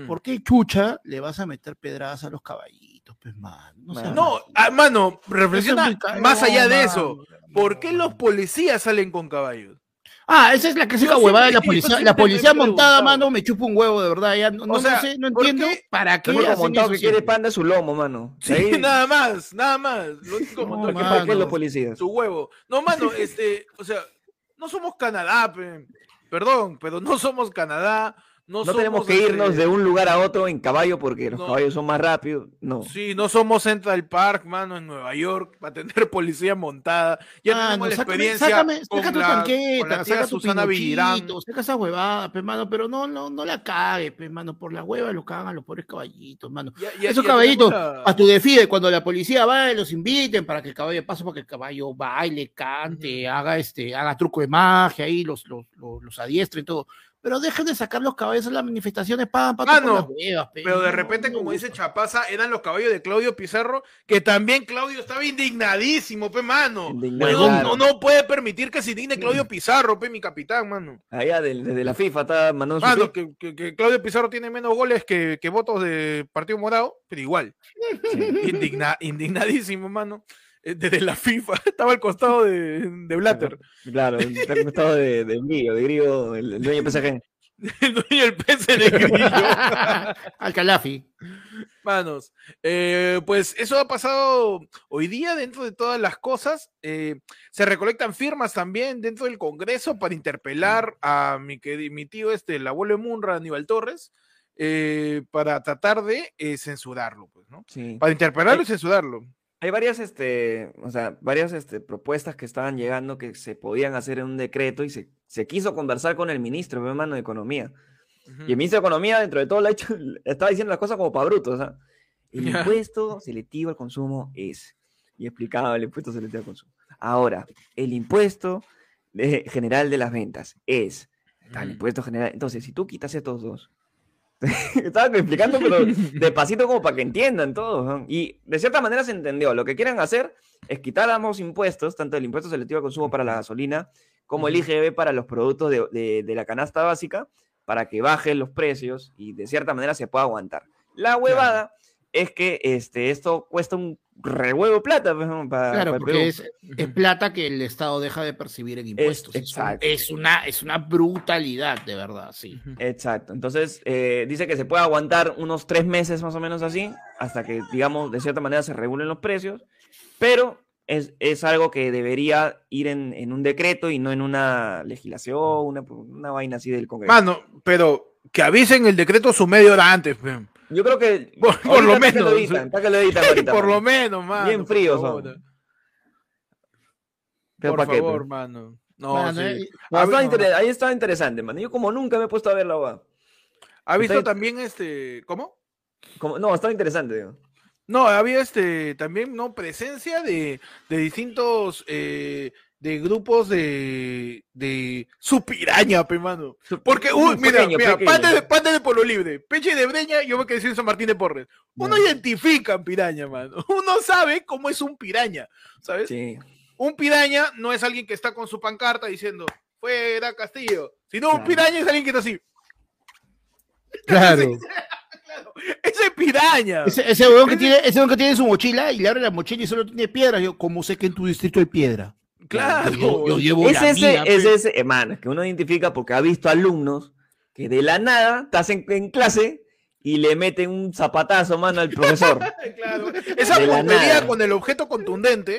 ¿Por qué chucha le vas a meter pedradas a los caballitos, pues, mano? No, ah, mano, reflexiona es muy caro, más allá de mano. eso. ¿Por qué los policías salen con caballos? Ah, esa es la clásica huevada de la *laughs* policía. La policía montada, mano, me chupa un huevo, de verdad. Ya no, sé, no ¿por entiendo qué? para qué hacen montado eso que quiere panda su lomo, mano. Sí, Ahí- *laughs* nada más, nada más. Lo único No, montón que ¿Para qué los policías? su huevo. No, mano, este, o sea, no somos Canadá, pe. Perdón, pero no somos Canadá. No, No tenemos somos, que irnos de un lugar a otro en caballo porque los No. caballos son más rápidos. No. Sí, no somos Central Park, mano, en Nueva York, para tener *laughs* policía montada. Ya Mano, tenemos la sácame- experiencia sácame, con, saca tu la, tanqueta, con la saca tu Susana Villirán. saca esa huevada, pe, mano, pero no, no, no la cagues, pe, mano, por la hueva lo cagan los pobres caballitos, mano. Ya- ya- Esos ya caballitos, tenemos la- a tu defide, cuando la policía va, los inviten para que el caballo pase, para que el caballo baile, cante, haga este, haga truco de magia ahí, los, los, los, los adiestre y todo. Pero dejen de sacar los caballos en las manifestaciones, pan, pan, Ah, no. las huevas, pe, Pero de repente, no como dice. Chapaza, eran los caballos de Claudio Pizarro, que también Claudio estaba indignadísimo, pe, mano. Indignado, No, no, no puede permitir que se indigne Claudio Pizarro, pe, mi capitán, mano. Allá del- desde la FIFA está mandando su Mano, tweet. que, que- que Claudio Pizarro tiene menos goles que, que votos de Partido Morado, pero igual. Indigna- indignadísimo, mano. Eh, Desde la FIFA, *laughs* estaba al costado de, de Blatter. Claro, está en estado de, de Grillo, de Grillo, el, el dueño de PSG. *laughs* El dueño del PC de Grillo. *laughs* Al Calafi. Manos, eh, pues eso ha pasado hoy día dentro de todas las cosas. eh, se recolectan firmas también dentro del Congreso para interpelar a mi, mi tío, este, el abuelo de Munra, Aníbal Torres, eh, para tratar de eh, censurarlo, pues, ¿no? Sí. Para interpelarlo y censurarlo. Hay varias, este, o sea, varias este, propuestas que estaban llegando que se podían hacer en un decreto y se, se quiso conversar con el ministro, mi hermano de Economía. Ujú. Y el ministro de Economía, dentro de todo, le ha hecho, estaba diciendo las cosas como para brutos. ¿ah? El Ya. impuesto selectivo al consumo es. Y explicaba el impuesto selectivo al consumo. Ahora, el impuesto de- general de las ventas es. Tal, Ujú. impuesto general. Entonces, si tú quitas estos dos. *laughs* Estaba explicando, pero *laughs* despacito como para que entiendan todos. ¿no? Y de cierta manera se entendió. Lo que quieren hacer es quitar ambos impuestos, tanto el impuesto selectivo al consumo para la gasolina como el. IGB para los productos de, de- de la canasta básica, para que bajen los precios y de cierta manera se pueda aguantar. La huevada es que este, esto cuesta un rehuevo plata pues, ¿no? para, Claro, para porque es, es plata que el Estado deja de percibir en impuestos. Es, exacto. es una, es una brutalidad, de verdad, sí. Exacto. Entonces, eh, dice que se puede aguantar unos tres meses más o menos así, hasta que, digamos, de cierta manera se regulen los precios, pero es, es algo que debería ir en, en un decreto y no en una legislación, una, una vaina así del Congreso. Mano, pero que avisen el decreto su media hora antes. Yo creo que... Por- lo que menos. editan, está que lo editan ahorita, por mano. lo menos, mano. Bien favor. son. Pero Por ¿pa' qué, favor, pues? mano. No, Mano, sí. eh, No, inter- Ahí estaba interesante, man. Yo como nunca me he puesto a ver la va. ¿Ha visto también este. ¿Cómo? Como... No, estaba interesante, digo. No, había este también, ¿no? Presencia de, de distintos eh, de grupos de, de su piraña, pe mano. Porque, uy, mira, Pequeño, mira, pequeño. pate de, pate de Polo Libre, Peche de Breña, yo me quedé en San Martín de Porres. Uno identifica piraña, mano. *laughs* Uno sabe cómo es un piraña, ¿sabes? Sí. Un piraña no es alguien que está con su pancarta diciendo, fuera Castillo, sino un Claro. piraña es alguien que está así. Claro. *laughs* Claro, ese es piraña. Ese, ese huevón que tiene, ese huevón que tiene su mochila y le abre la mochila y solo tiene piedra. Yo, ¿cómo sé que en tu distrito hay piedra? Claro. Yo, yo llevo Es la ese, mía, es pe. ese, hermano, que uno identifica porque ha visto alumnos que de la nada estás en, en clase y le meten un zapatazo, mano, al profesor. *laughs* Claro. Esa puntería con el objeto contundente,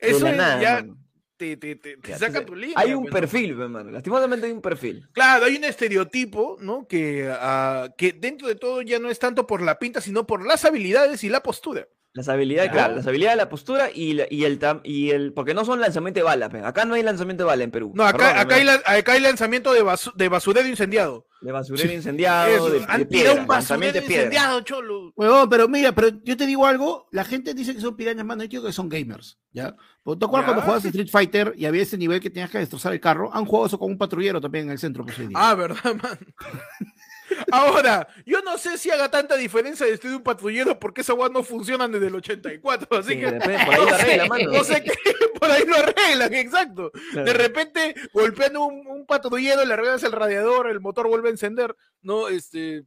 De eso es nada, ya mano. te, te, te- te Ya, saca tu línea. Hay un pues, perfil, hermano. Lastimosamente hay un perfil. Claro, hay un estereotipo, ¿no? Que, ah, que dentro de todo ya no es tanto por la pinta, sino por las habilidades y la postura. Las habilidades, Claro. claro, las habilidades, la postura y, la- y, el, tam- y el. Porque no son lanzamiento de bala, pe. acá no hay lanzamiento de bala en Perú. No, acá, acá, hay, la- acá hay lanzamiento de, basu- de basurero incendiado. De basurero incendiado, Eso, de, de piedra, un basurero incendiado, cholo. Huevón, pero mira, pero yo te digo algo, la gente dice que son pirañas, mano, yo digo que son gamers, ¿ya? Porque ¿Te acuerdas cuando jugabas Street Fighter y había ese nivel que tenías que destrozar el carro? Han jugado eso con un patrullero también en el centro, pues. Ah, ¿verdad, man? *laughs* Ahora, yo no sé si haga tanta diferencia de de un patrullero porque esas guas no funcionan desde el 84, así Sí, que por ahí no sé, regla, mano. no sé qué, *laughs* por ahí lo arreglan, exacto. De repente golpean un, un patrullero, le arreglas el radiador, el motor vuelve a encender, no, este,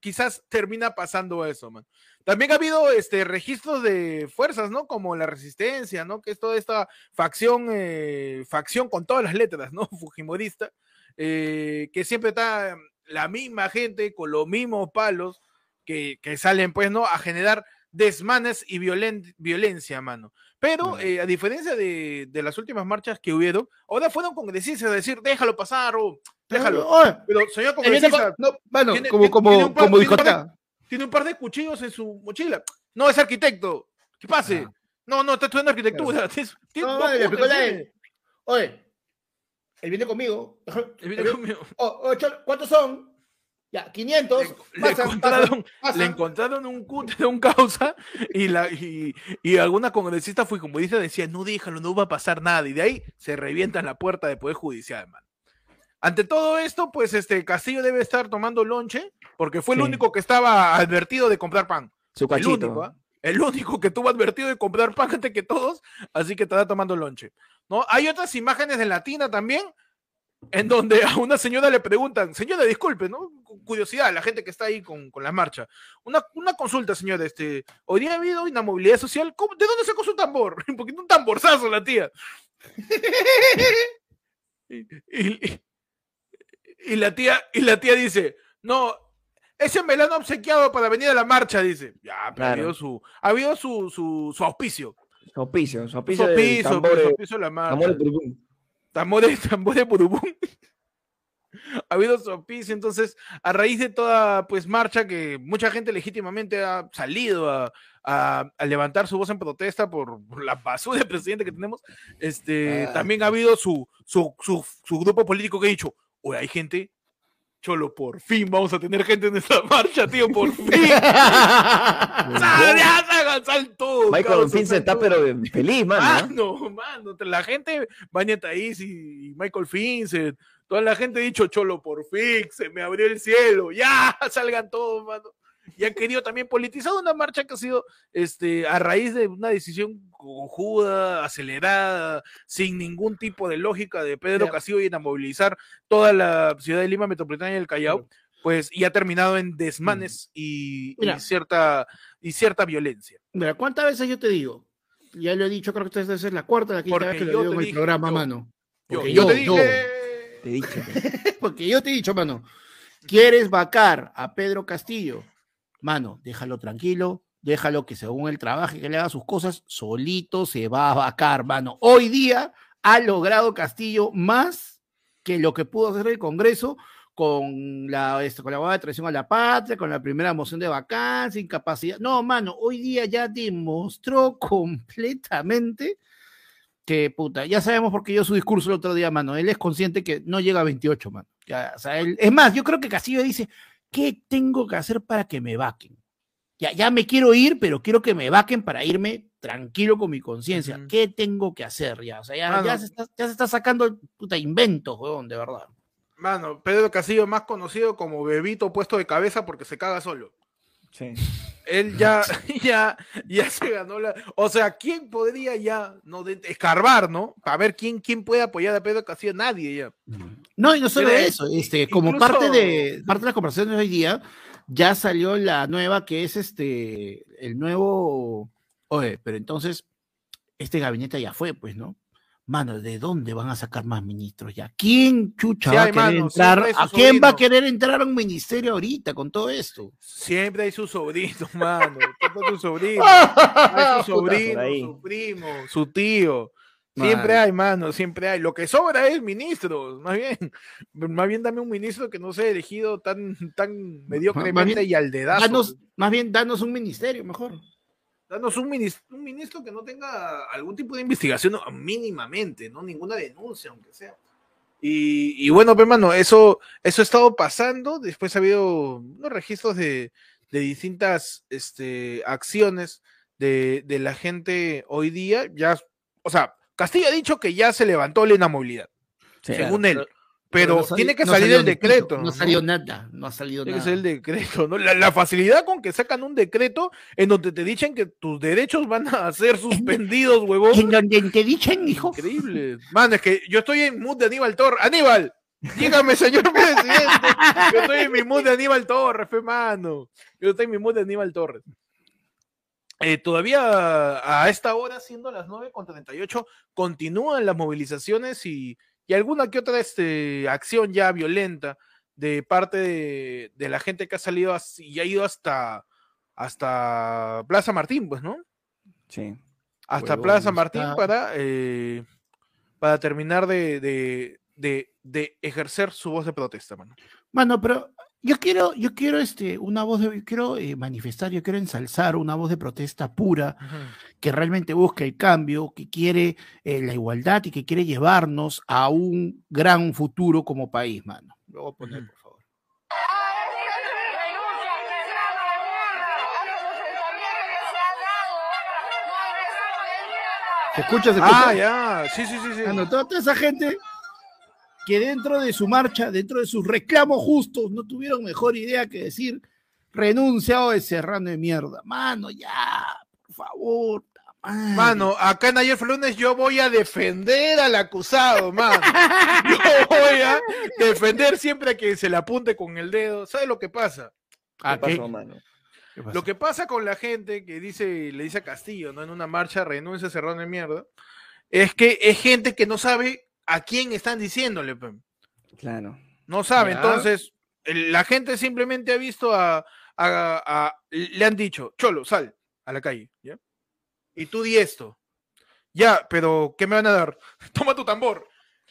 quizás termina pasando eso, man. También ha habido este registros de fuerzas, ¿no? Como la resistencia, ¿no? Que es toda esta facción, eh, facción con todas las letras, ¿no? *laughs* Fujimorista, eh, que siempre está la misma gente con los mismos palos que, que salen, pues, ¿no? A generar desmanes y violen- violencia, mano. Pero eh, a diferencia de, de las últimas marchas que hubieron, ahora fueron congresistas a decir, déjalo pasar o déjalo. Oye, Pero, señor congresista, con- no, mano, tiene- como, tiene- como, tiene un par- como tiene dijo un par tiene un par de cuchillos en su mochila. No, es arquitecto. ¿Qué pase? Ah. No, no, está estudiando arquitectura. *laughs* Tiene. Oye, él viene conmigo. Él viene *laughs* conmigo. Oh, oh, ¿Cuántos son? Ya, 500. Le, encontraron, pasan, pasan. le encontraron un cúter de un causa y, la, y, y alguna congresista fue como dice, decía, no déjalo, no va a pasar nada. Y de ahí se revientan la puerta del Poder Judicial, man. Ante todo esto, pues este Castillo debe estar tomando lonche, porque fue el Sí. único que estaba advertido de comprar pan. Su El cachito. único, ¿ah? El único que tuvo advertido de comprar pan antes que todos, así que estará tomando lonche. ¿no? Hay otras imágenes de Latina también, en donde a una señora le preguntan, señora, disculpe, ¿no? Cu- Curiosidad, la gente que está ahí con, con la marcha. Una, una consulta, señora, este, hoy día ha habido inamovilidad social, ¿Cómo- ¿de dónde sacó su tambor? *laughs* Porque un tamborzazo la tía. *laughs* y, y- y la tía, y la tía dice, no, ese melano obsequiado para venir a la marcha, dice. Ya, pero ha habido su, ha habido su, su, su auspicio. Su auspicio, su Su auspicio. de auspicio, tambores- su auspicio de la marcha. tambores burubum. Tambores, *laughs* tambores burubum. ha habido su auspicio, entonces, a raíz de toda pues marcha que mucha gente legítimamente ha salido a, a- a levantar su voz en protesta por, por la basura de presidente que tenemos, este, Ah. también ha habido su, su, su, su grupo político que ha dicho, oye, hay gente, cholo, por fin vamos a tener gente en esta *laughs* marcha, tío, por *laughs* fin. ¡Sal, ya, salgan, sal todos, Michael se sal está, pero feliz, mano. Mano, mano, la gente, Thaís y Michael Vincent, toda la gente ha dicho, cholo, por fin, se me abrió el cielo, ya, *laughs* salgan todos, mano. Y han querido también politizar una marcha que ha sido este, a raíz de una decisión cojuda, acelerada, sin ningún tipo de lógica de Pedro. Castillo y en movilizar toda la ciudad de Lima metropolitana y el Callao, pues, y ha terminado en desmanes y, y Mira. cierta, y cierta violencia. Mira, ¿cuántas veces yo te digo? Ya lo he dicho, creo que esta es la cuarta, la quinta vez que yo lo digo en el dije, programa, yo- mano. Yo, Porque yo yo, te yo. dije... Te pe. *laughs* Porque yo te he dicho, mano, ¿quieres vacar a Pedro Castillo? Mano, déjalo tranquilo, déjalo que según él trabaje, que le haga sus cosas, solito se va a vacar, mano. Hoy día ha logrado Castillo más que lo que pudo hacer el Congreso con la, esto, con la de traición a la patria, con la primera moción de vacancia, incapacidad. No, mano, hoy día ya demostró *laughs* completamente que, puta, ya sabemos por qué dio su discurso el otro día, mano. Él es consciente que no llega a 28, mano. Ya, él- es más, yo creo que Castillo dice, ¿qué tengo que hacer para que me vaquen? Ya, ya me quiero ir, pero quiero que me vaquen para irme tranquilo con mi conciencia. Ujú. ¿Qué tengo que hacer? Ya, o sea, ya, Mano. ya se, está, ya se está sacando puta inventos, weón, de verdad. Mano, Pedro Castillo más conocido como bebito puesto de cabeza porque se caga solo. Sí. Él ya, *laughs* ya, ya se ganó la. O sea, ¿quién podría ya no de- escarbar, no? Para ver quién, quién puede apoyar a Pedro Castillo. Nadie ya. No, y no solo Pero, eso, este, como incluso- parte de parte de las conversaciones de hoy día, ya salió la nueva que es este el nuevo. Oye, pero entonces, este gabinete ya fue, pues, ¿no? Mano, ¿de dónde van a sacar más ministros ya? ¿Quién chucha Sí va a querer mano, entrar? ¿A quién va a querer entrar a un ministerio ahorita con todo esto? Siempre hay su sobrino, *laughs* mano. Siempre hay su sobrino. *laughs* Hay su sobrino, su primo, su tío. Siempre Mano. hay, mano, siempre hay. Lo que sobra es ministros, más bien. *laughs* Más bien dame un ministro que no sea elegido tan, tan mediocremente y al dedazo. Danos, más bien, danos un ministerio mejor. Danos un ministro, un ministro que no tenga algún tipo de investigación mínimamente, ¿no? Ninguna denuncia, aunque sea. Y, y bueno, hermano, eso, eso ha estado pasando. Después ha habido unos registros de, de distintas este, acciones de, de, la gente hoy día. Ya, o sea, Castillo ha dicho que ya se levantó la inamovilidad, sí, según él. Pero, pero no tiene que no salir el decreto. No, no, salió nada, no ha salido tiene nada. que salir el decreto, ¿no? La, la, facilidad con que sacan un decreto en donde te dicen que tus derechos van a *laughs* ser suspendidos, huevón. En donde te dicen, hijo. Increíble. Man, es que yo estoy en mood de Aníbal Torres. ¡Aníbal! Dígame, señor *laughs* presidente. Yo estoy en mi mood de Aníbal Torres, fe mano. Yo estoy en mi mood de Aníbal Torres. Eh, todavía a esta hora, siendo las 9.38, continúan las movilizaciones y, y alguna que otra este, acción ya violenta de parte de, de, la gente que ha salido y ha ido hasta, hasta Plaza Martín, pues, ¿no? Sí. Hasta Plaza Martín está... para, eh, para terminar de, de, de, de, ejercer su voz de protesta, mano. Mano, pero yo quiero, yo quiero este, una voz de, quiero eh, manifestar, yo quiero ensalzar una voz de protesta pura, uh -huh. que realmente busca el cambio, que quiere eh, la igualdad y que quiere llevarnos a un gran futuro como país, mano. Lo voy a poner, uh -huh. por favor. ¿Se escucha? ¿Se escucha? Ah, ya, sí, sí, sí. sí. Mano, toda, toda esa gente que dentro de su marcha, dentro de sus reclamos justos, no tuvieron mejor idea que decir renunciado de serrano de mierda. Mano, ya, por favor. Mano, acá en ayer lunes yo voy a defender al acusado, mano. *laughs* Yo voy a defender siempre a que se le apunte con el dedo. ¿Sabes lo que pasa? ¿Qué pasó, mano? ¿Qué Lo que pasa con la gente que dice, le dice a Castillo, ¿no? En una marcha renuncia a serrano de mierda, es que es gente que no sabe a quién están diciéndole. Claro. No sabe, ya. entonces la gente simplemente ha visto a, a, a, le han dicho, Cholo, sal a la calle, ¿ya? Y tú di esto. Ya, pero ¿qué me van a dar? *laughs* Toma tu tambor.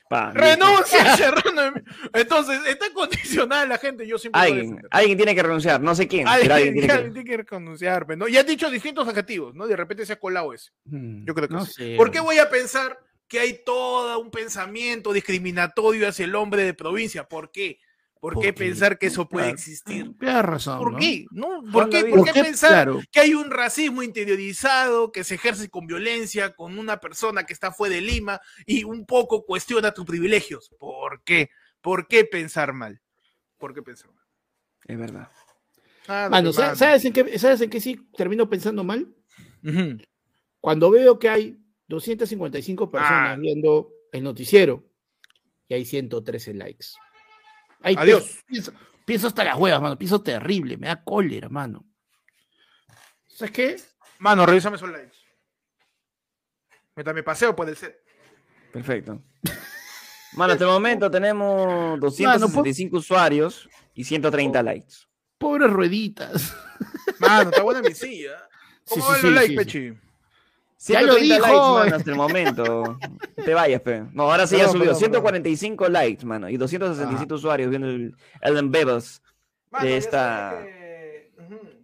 Pa, Renuncia, *laughs* Serrano. Entonces, está condicionada la gente. Yo siempre alguien, alguien tiene que renunciar, no sé quién. Alguien, alguien tiene, alguien que... tiene, que... renunciar. ¿no? Y has dicho distintos adjetivos, ¿no? De repente se ha colado ese. Hmm, Yo creo que no sí. sé. ¿Por qué voy a pensar que hay todo un pensamiento discriminatorio hacia el hombre de provincia? ¿Por qué? ¿Por, ¿Por qué, pensar que eso puede existir? Razón. ¿Por ¿no? qué? ¿No? ¿Por, qué, ¿Por, qué, pensar claro. que hay un racismo interiorizado que se ejerce con violencia con una persona que está fuera de Lima y un poco cuestiona tus privilegios? ¿Por qué? ¿Por qué pensar mal? ¿Por qué pensar mal? Es verdad. Ah, mano, ¿sabes, en qué, ¿sabes en qué sí termino pensando mal? Uh -huh. Cuando veo que hay 255 personas ah. viendo el noticiero y hay 113 likes. Adiós. Pienso, pienso, hasta las huevas, mano. Pienso terrible. Me da cólera, mano. ¿Sabes qué? Mano, revísame esos likes. Mientras me paseo por el set. Perfecto. *laughs* Mano, hasta el momento tenemos 265 mano, usuarios y 130 oh. likes. Pobres rueditas. Mano, está buena mi *laughs* silla. ¿Cómo sí, sí, sí, like, Pechi? Ya lo dijo. likes, mano, hasta el momento. Te vayas, pe. No, ahora sí ya subió. 145 likes, mano. Y 267 ah. usuarios viendo el, el vivos de esta. Que... Uh -huh.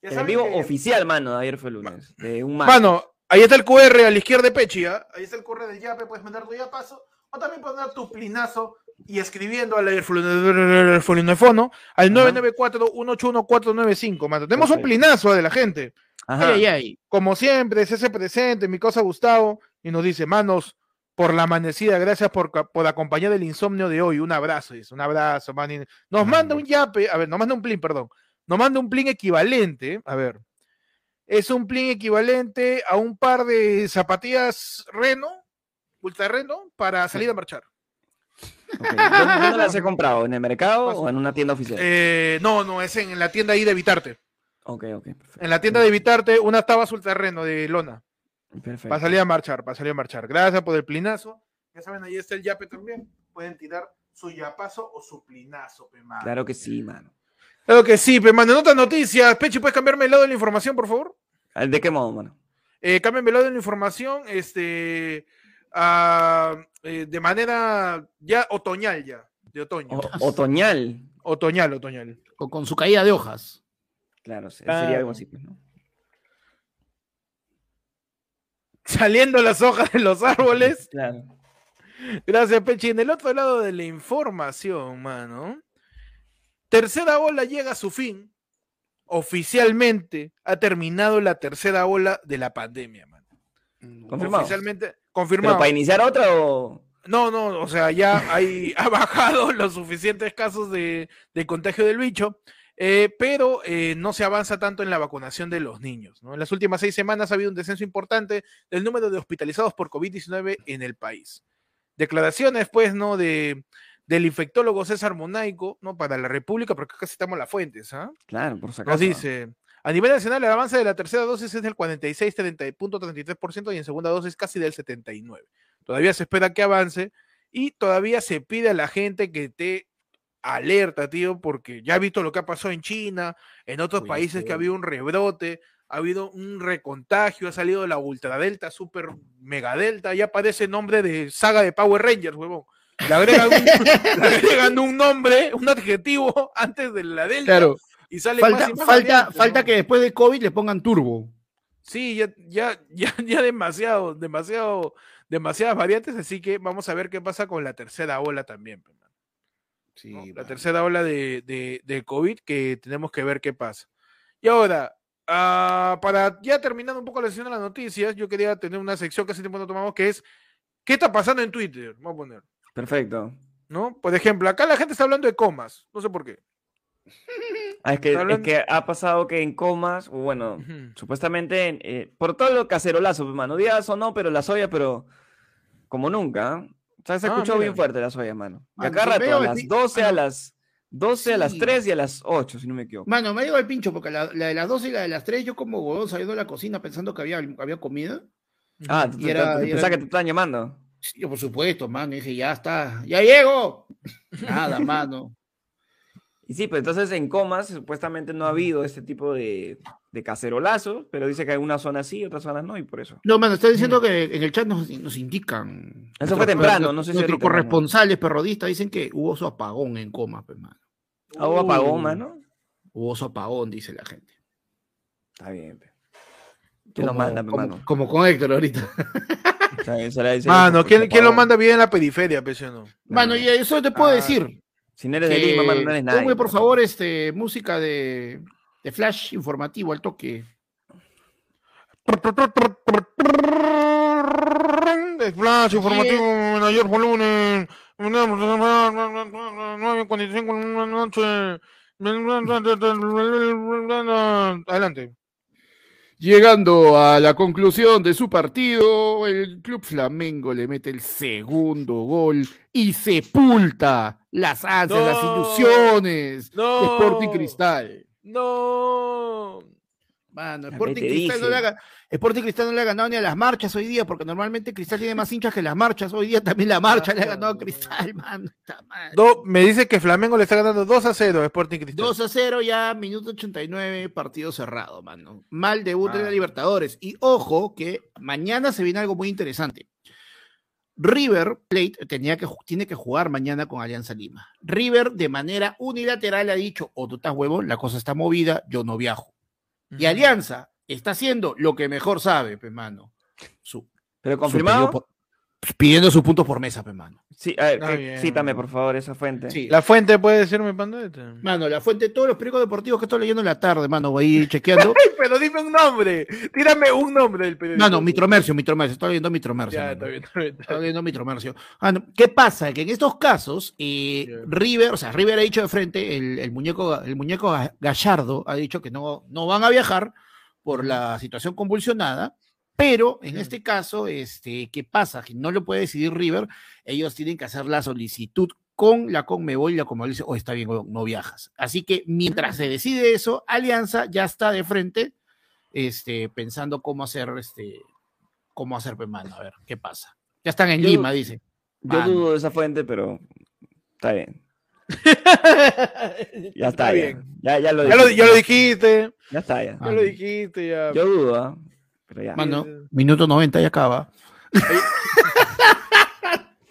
El en vivo que... oficial, mano, de ayer fue lunes. De un mano, ahí está el QR a la izquierda de Pechi, ¿eh? Ahí está el QR del Yape, puedes mandar tu ya paso. O también puedes mandar tu plinazo y escribiendo al fono al 994-181-495, mano. Tenemos un plinazo de la gente. Ajá. Ay, ay. Como siempre, se hace presente, mi cosa Gustavo, y nos dice, manos, por la amanecida, gracias por, por acompañar el insomnio de hoy. Un abrazo, dice, un abrazo, man. Nos manda un yape, a ver, nos manda un plin, perdón. Nos manda un plin equivalente, a ver. Es un plin equivalente a un par de zapatillas Reno, Ultra Reno, para salir a marchar. Okay. ¿Dónde, ¿Dónde, las he comprado? ¿En el mercado o en una tienda oficial? Eh, no, no, es en la tienda ahí de Evitarte. Ok, ok. Perfecto. En la tienda de Evitarte, una estaba azul terreno de lona. Perfecto. Para salir a marchar, para salir a marchar. Gracias por el plinazo. Ya saben, ahí está el yape también. Pueden tirar su yapazo o su plinazo, pe, mano. Claro que sí, mano. Claro que sí, pe, mano. En otras noticias, Pechi, ¿puedes cambiarme el lado de la información, por favor? ¿De qué modo, mano? Eh, cámbiame el lado de la información, este, uh, eh, de manera ya otoñal ya, de otoño. O, otoñal. Otoñal, otoñal. O con su caída de hojas. Claro, sería algo así, pues, ¿no? saliendo las hojas de los árboles. *laughs* Claro. Gracias, Pechi. En el otro lado de la información, mano. Tercera ola llega a su fin. Oficialmente ha terminado la tercera ola de la pandemia, mano. Confirmado. Oficialmente, ¿Pero confirmado. para iniciar otra o...? No, no, o sea, ya hay, *laughs* ha bajado los suficientes casos de, de contagio del bicho, eh, pero eh, no se avanza tanto en la vacunación de los niños. ¿no? En las últimas seis semanas ha habido un descenso importante del número de hospitalizados por COVID-19 en el país. Declaraciones, pues, ¿no? De, del infectólogo César Monaico, ¿no? Para la República, porque acá citamos las fuentes, ¿ah? Claro, por si acaso. Nos dice, a nivel nacional el avance de la tercera dosis es del 46.33% y en segunda dosis casi del 79%. Todavía se espera que avance y todavía se pide a la gente que esté alerta, tío, porque ya ha visto lo que ha pasado en China, en otros países que ha habido un rebrote, ha habido un recontagio, ha salido la ultradelta, super megadelta, ya parece nombre de saga de Power Rangers, huevón. Le agregan un, *laughs* le agregan un nombre, un adjetivo antes de la delta Claro, y sale más falta, y más falta, variante, falta ¿no? que después de COVID le pongan turbo. Sí, ya, ya, *laughs* ya, ya demasiado, demasiado, demasiadas variantes, así que vamos a ver qué pasa con la tercera ola también. Sí, ¿no? La tercera ola de, de, de COVID que tenemos que ver qué pasa. Y ahora, ah, para ya terminando un poco la sesión de las noticias, yo quería tener una sección que hace tiempo no tomamos, que es ¿qué está pasando en Twitter? Vamos a poner, Perfecto. ¿no? Por ejemplo, acá la gente está hablando de comas, no sé por qué. Ah, es, que, es que ha pasado que en comas, bueno, Ujú. supuestamente, en- eh, por todo lo cacerolazo, pues, mano. Días o no, pero la soya, pero como nunca. ¿ah? O sea, se Ah, escuchó bien mira. fuerte la soya, mano. Y acá sí, rato, veo a las pi- 12, a mano. las 12, a las Sí. 3 y a las 8, si no me equivoco. Mano, me llegado el pincho porque la, la de las 12 y la de las 3 yo como huevón saliendo de la cocina pensando que había, había comida. Ah, tú era- era- que te estaban llamando. Sí, yo, por supuesto, mano. Dije, ya está, ya llego. *laughs* Nada, mano. Y sí, pero entonces en comas supuestamente no ha habido este tipo de, de cacerolazo, pero dice que hay una zona sí, otras zonas no, y por eso. No, mano, está diciendo que en el chat nos, nos indican. Eso fue temprano, no sé si Nuestros corresponsales perrodistas dicen que hubo su apagón en coma, pues, mano. Ah, hubo apagón, mano. Hubo su apagón, dice la gente. Está bien. pe. ¿Quién lo manda, como, mano? como con Héctor ahorita. O sea, Mano, pues, ¿quién, quién lo manda bien en la periferia, pese o no? Mano, y eso te puedo Ah, decir. Si no eres de Lima, mano, no eres nadie. ponme, por favor, este, música de, de flash informativo al toque. Flash informativo, mayor volumen. 9.45 en una noche. Adelante. Llegando a la conclusión de su partido, el Club Flamengo le mete el segundo gol y sepulta las ansias, las ilusiones No. de Sporting Cristal. No. Mano, Sporting Cristal, no le ha, ga- Sporting Cristal no le ha ganado ni a las marchas hoy día, porque normalmente Cristal tiene más hinchas que las marchas. Hoy día también la marcha le ha ganado a Cristal, mano. Está mal. Do- me dice que Flamengo le está ganando 2 a 0 a Sporting Cristal. 2 a 0 ya, minuto 89, partido cerrado, mano. Mal debut en la Ah. Libertadores. Y ojo que mañana se viene algo muy interesante. River Plate tenía que, tiene que jugar mañana con Alianza Lima. River de manera unilateral ha dicho, o tú estás huevo, la cosa está movida, yo no viajo. Y Alianza está haciendo lo que mejor sabe, pe mano. Su, ¿Pero su confirmado? Por- pidiendo sus puntos por mesa, pe mano. Sí, a ver, bien. cítame, por favor, esa fuente. Sí. La fuente puede decirme pandeta. Mano, la fuente de todos los periódicos deportivos que estoy leyendo en la tarde, mano, voy a ir chequeando. *laughs* Ay, pero dime un nombre. Tírame un nombre del periódico. No, no, Mitromercio, Mitromercio, estoy leyendo Mitromercio. Ya, mano. está bien, está bien, está Estoy bien. leyendo Mitromercio. Ah, no, ¿Qué pasa? Que en estos casos, eh. River, o sea, River ha dicho de frente, el, el muñeco, el muñeco Ga- Gallardo ha dicho que no, no van a viajar por la situación convulsionada, pero en este caso, este, ¿qué pasa? Que no lo puede decidir River, ellos tienen que hacer la solicitud con la Conmebol y la Conmebol dice, oh, está bien, no viajas. Así que mientras se decide eso, Alianza ya está de frente, este, pensando cómo hacer, este, cómo hacer, mano, a ver, ¿qué pasa? Ya están en Yo- Lima, dice. Yo Mano. dudo de esa fuente, pero está bien. *laughs* Ya está, bien. Ya, ya, ya lo Ya lo, ya lo dijiste. Ya está, ya. Ya Ah. lo dijiste, ya. Yo dudo, ¿ah? Pero ya. Mano, minuto 90 y acaba.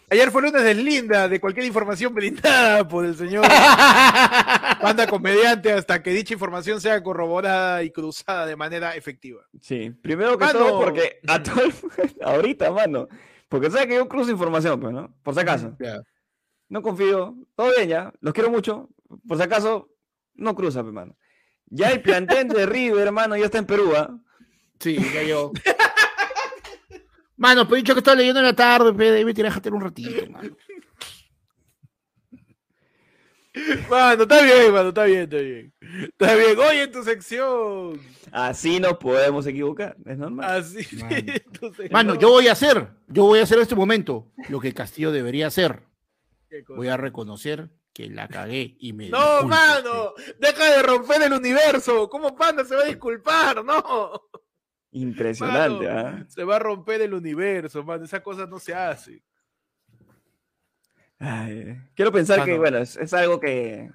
Hay Ayer fue lunes deslinda de cualquier información brindada por el señor *laughs* Panda Comediante hasta que dicha información sea corroborada y cruzada de manera efectiva. Sí, primero que Mano. todo porque a todo el- *laughs* ahorita, mano, porque sabes que yo cruzo información, pues, ¿no? Por si acaso. No confío, todo bien ya, los quiero mucho, por si acaso, no cruza, pues, mano. Ya el plantel de River, hermano, ya está en Perú, ¿ah? Sí, ya yo. Mano, he dicho que estaba leyendo en la tarde, pe, debe tirar a un ratito, mano. Mano, está bien, mano, está bien, está bien. Está bien. Oye, en tu sección. Así nos podemos equivocar, es normal. Así. *laughs* Mano. entonces, Mano, no. yo voy a hacer, yo voy a hacer en este momento lo que Castillo debería hacer. Voy a reconocer que la cagué y me No, disculpo, mano, deja de romper el universo. ¿Cómo Panda se va a disculpar? No. Impresionante, Mano, ¿ah? Se va a romper el universo, mano. Esa cosa no se hace. Ay, quiero pensar que, bueno, es, es algo que,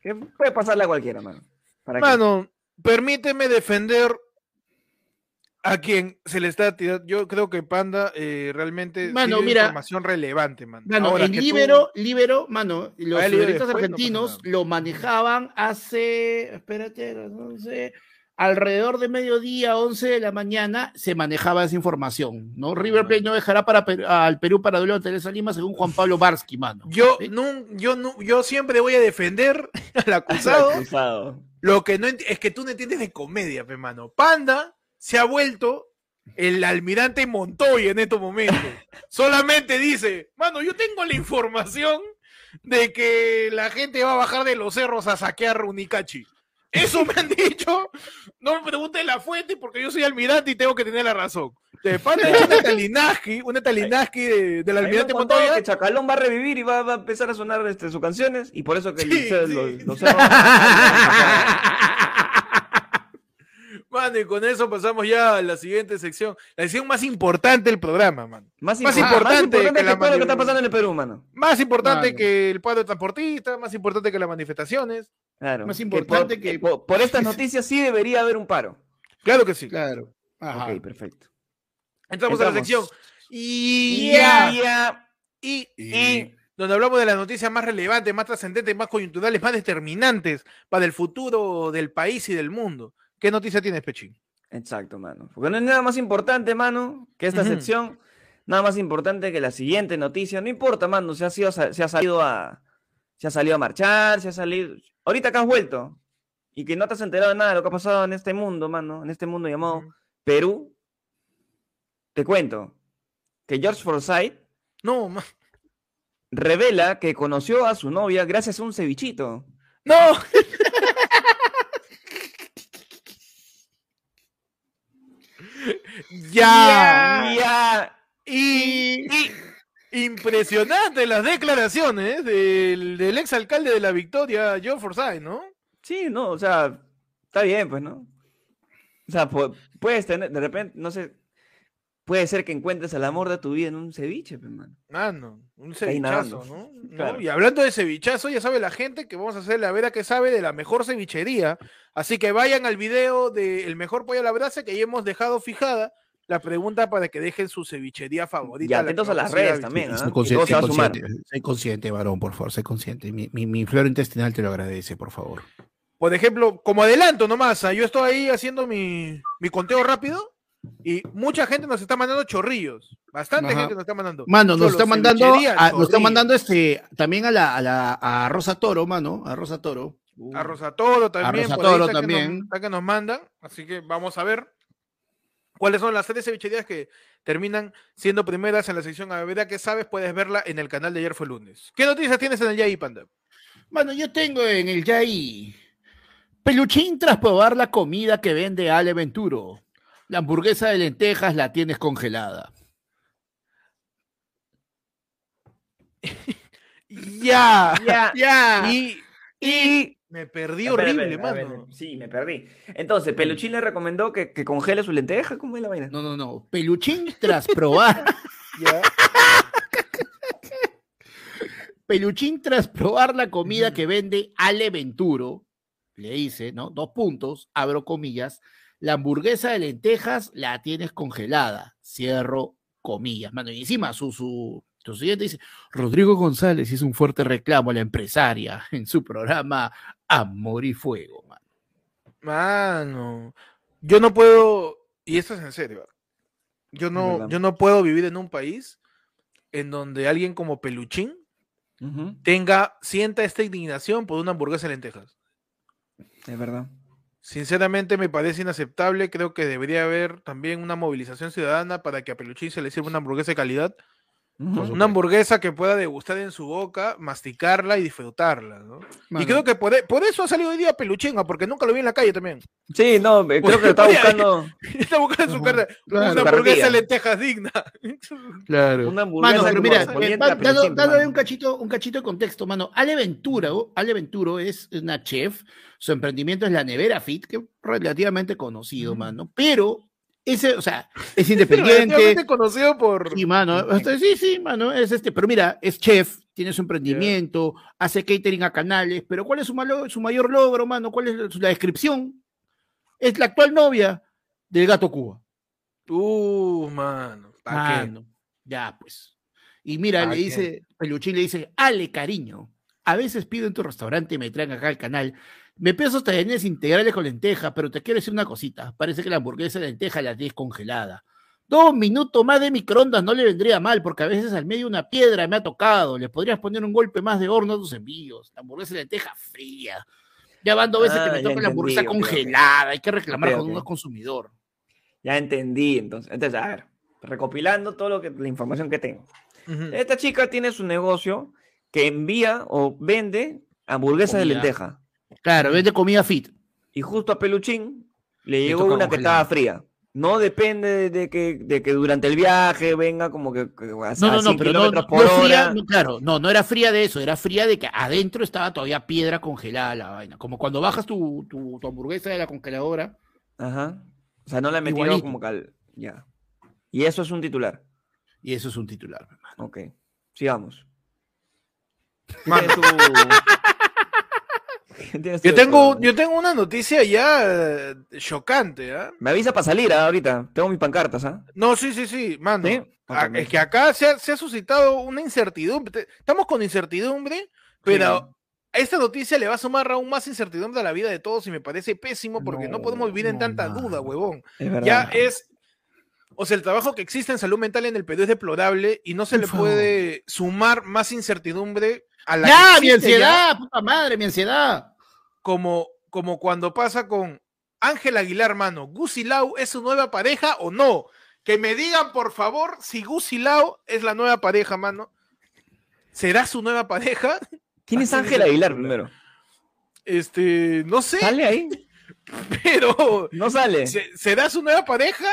que puede pasarle a cualquiera, mano. ¿Para qué? Mano, permíteme defender a quien se le está tirando. Yo creo que Panda eh, realmente Mano, mira. información relevante, mano. Mano, Ahora en que tú- Libero, Libero, mano, los Ah, el Libero no pasa argentinos lo manejaban hace, espérate, no sé, alrededor de mediodía, 11 de la mañana, se manejaba esa información, ¿no? River Plate no dejará para al Perú para duelo ante Teresa Lima, según Juan Pablo Barsky, mano. Yo, yo, yo siempre voy a defender al acusado. *laughs* Acusado. Lo que no es que tú no entiendes de comedia, pe mano. Panda se ha vuelto el almirante Montoya en estos momentos. *laughs* Solamente dice, mano, yo tengo la información de que la gente va a bajar de los cerros a saquear Unicachi. Eso me han dicho. No me pregunten la fuente porque yo soy almirante y tengo que tener la razón. Panda es una talinaski, una talinaski de- del almirante Montoya. que Chacalón va a revivir y va, va a empezar a sonar este, sus canciones y por eso que el- Sí, los- sí. los cerros- *laughs* Mano, y con eso pasamos ya a la siguiente sección. La sección más importante del programa, mano. Más, Más impor- importante más que que, la todo lo que está pasando en el Perú, mano. Más importante Mano. que el paro de transportistas, más importante que las manifestaciones. Claro. Más que importante por, que- Por, por estas *laughs* noticias sí debería haber un paro. Claro que sí. Claro. Ajá. Ok, perfecto. Entramos, a la sección. Y Ya, ya. ya. Y, Y- donde hablamos de las noticias más relevantes, más trascendentes, más coyunturales, más determinantes para el futuro del país y del mundo. ¿Qué noticia tienes, Pechín? Exacto, mano. Porque no hay nada más importante, mano, que esta sección. Nada más importante que la siguiente noticia. No importa, mano, se ha, sido, se ha salido a. Se ha salido a marchar, se ha salido. Ahorita que has vuelto. Y que no te has enterado de nada de lo que ha pasado en este mundo, mano. En este mundo llamado. Perú. Te cuento que George Forsyth No, ma- revela que conoció a su novia gracias a un cevichito. no. *laughs* ya. Ya. Y, impresionante las declaraciones del, del ex alcalde de la Victoria, Joe Forsyth, ¿no? Sí, no, o sea, está bien, pues, ¿no? O sea, pu- puedes tener, de repente, no sé, puede ser que encuentres el amor de tu vida en un ceviche, pues, mano. Un cevichazo. ¿no? *laughs* ¿no? Claro. Y hablando de cevichazo, ya sabe la gente que vamos a hacer la vera que sabe de la mejor cevichería. Así que vayan al video del mejor pollo a la brasa que ahí hemos dejado fijada la pregunta para que dejen su cevichería favorita. Y atentos a las redes también, ¿ah? Sé Que consciente, varón, por favor, sé consciente. Mi, mi, mi flora intestinal te lo agradece, por favor. Por ejemplo, como adelanto nomás, ah, yo estoy ahí haciendo mi, mi conteo rápido y mucha gente nos está mandando chorrillos. Bastante Ajá. gente nos está mandando. Mano, nos está mandando, a- nos está mandando este, también a la, a la a Rosa Toro, mano, a Rosa Toro. A Rosatoro también. Rosa por ahí Toro está que nos- también. está que nos mandan. Así que vamos a ver cuáles son las tres cevicherías que terminan siendo primeras en la sección A verdad que sabes, puedes verla en el canal de ayer fue lunes. ¿Qué noticias tienes en el Yai Panda? Mano, yo tengo en el Yai Peluchín tras probar la comida que vende Ale Venturo. La hamburguesa de lentejas la tienes congelada. *laughs* Ya. Ya. Ya. Y, Y. me perdí horrible, ver, mano. sí, me perdí. Entonces, Peluchín le recomendó que, que congele su lenteja. ¿Cómo es la vaina? No, no, no. Peluchín tras probar. *laughs* Ya. Peluchín tras probar la comida que vende Ale Venturo, le dice, ¿no? Dos puntos, abro comillas, la hamburguesa de lentejas la tienes congelada, cierro comillas, mano, y encima su, su, Lo siguiente dice, Rodrigo González hizo un fuerte reclamo a la empresaria en su programa Amor y Fuego, mano. Mano, yo no puedo, y esto es en serio, yo no, yo no puedo vivir en un país en donde alguien como Peluchín tenga, sienta esta indignación por una hamburguesa de lentejas. Es verdad. Sinceramente me parece inaceptable, creo que debería haber también una movilización ciudadana para que a Peluchín se le sirva una hamburguesa de calidad. Una hamburguesa que pueda degustar en su boca, masticarla y disfrutarla, ¿no? Y Mano. creo que por, e- por eso ha salido hoy día Peluchín, ah, porque nunca lo vi en la calle también. Sí, no, creo que Oye, buscando *laughs* Está buscando en su carrera claro. una hamburguesa de lentejas digna. Claro. una hamburguesa Mano, pero mira, dando- dándole un cachito, un cachito de contexto, mano. Ale Venturo, Ale Venturo es una chef, su emprendimiento es la Nevera Fit, que es relativamente conocido, mano. Pero ese, o sea, es *laughs* independiente. Conocido por. Sí, mano. sí, sí, mano. Es este, pero mira, es chef, tiene su emprendimiento, hace catering a canales, pero ¿cuál es su, malo- su mayor logro, mano? ¿Cuál es la descripción? Es la actual novia del gato Cuba. Uh, mano. ya pues. Y mira, ¿Pa' le dice, Peluchín le dice, Ale, cariño, a veces pido en tu restaurante y me traen acá al canal. Me pido tallarines integrales con lenteja, pero te quiero decir una cosita. Parece que la hamburguesa de lenteja la tienes congelada. Dos minutos más de microondas no le vendría mal, porque a veces al medio una piedra me ha tocado. Le podrías poner un golpe más de horno a tus envíos. La hamburguesa de lenteja fría. Ya van dos veces Ah, que me ya toca la hamburguesa congelada. Hay que reclamar Ok, con ok. un consumidor. Ya entendí, entonces. Entonces, a ver, recopilando todo lo que la información que tengo. Esta chica tiene su negocio que envía o vende hamburguesas de lenteja. Claro, vende comida fit. Y justo a Peluchín le Le llegó una que estaba fría. No depende de, que, de que durante el viaje venga como que, que a, No, a no, no, 100 pero no, no por fría, no, claro, no, no era fría de eso, era fría de que adentro estaba todavía piedra congelada la vaina. Como cuando bajas tu, tu, tu hamburguesa de la congeladora. Ajá. O sea, no metido Igualito. como cal... Ya. Y eso es un titular. Y eso es un titular, mi hermano. Ok. Sigamos. ¿Qué Mano. tienes *laughs* tú? ¿Qué tienes tú *laughs* Yo tengo, yo tengo una noticia ya eh, chocante, ¿ah? Me avisa para salir ¿ah? ahorita. Tengo mis pancartas, ¿ah? No, sí, sí, sí, mano. ¿Sí? Ok. Es que acá se ha, se ha suscitado una incertidumbre. Estamos con incertidumbre, pero a esta noticia le va a sumar aún más incertidumbre a la vida de todos y me parece pésimo porque no, No, podemos vivir en no, tanta duda, huevón. Es verdad. Ya es. O sea, el trabajo que existe en salud mental en el Perú es deplorable y no se le puede sumar más incertidumbre a la ¡Ya, que mi ya, ansiedad! ¡Puta madre, mi ansiedad! como, como cuando pasa con Ángel Aguilar, mano. ¿Gusi Lau es su nueva pareja o no? Que me digan, por favor, si Gusi Lau es la nueva pareja, mano. ¿Será su nueva pareja? ¿Quién es Ángel Aguilar primero? Este, no sé, ¿Sale ahí? *laughs* pero No sale. ¿se- ¿será su nueva pareja?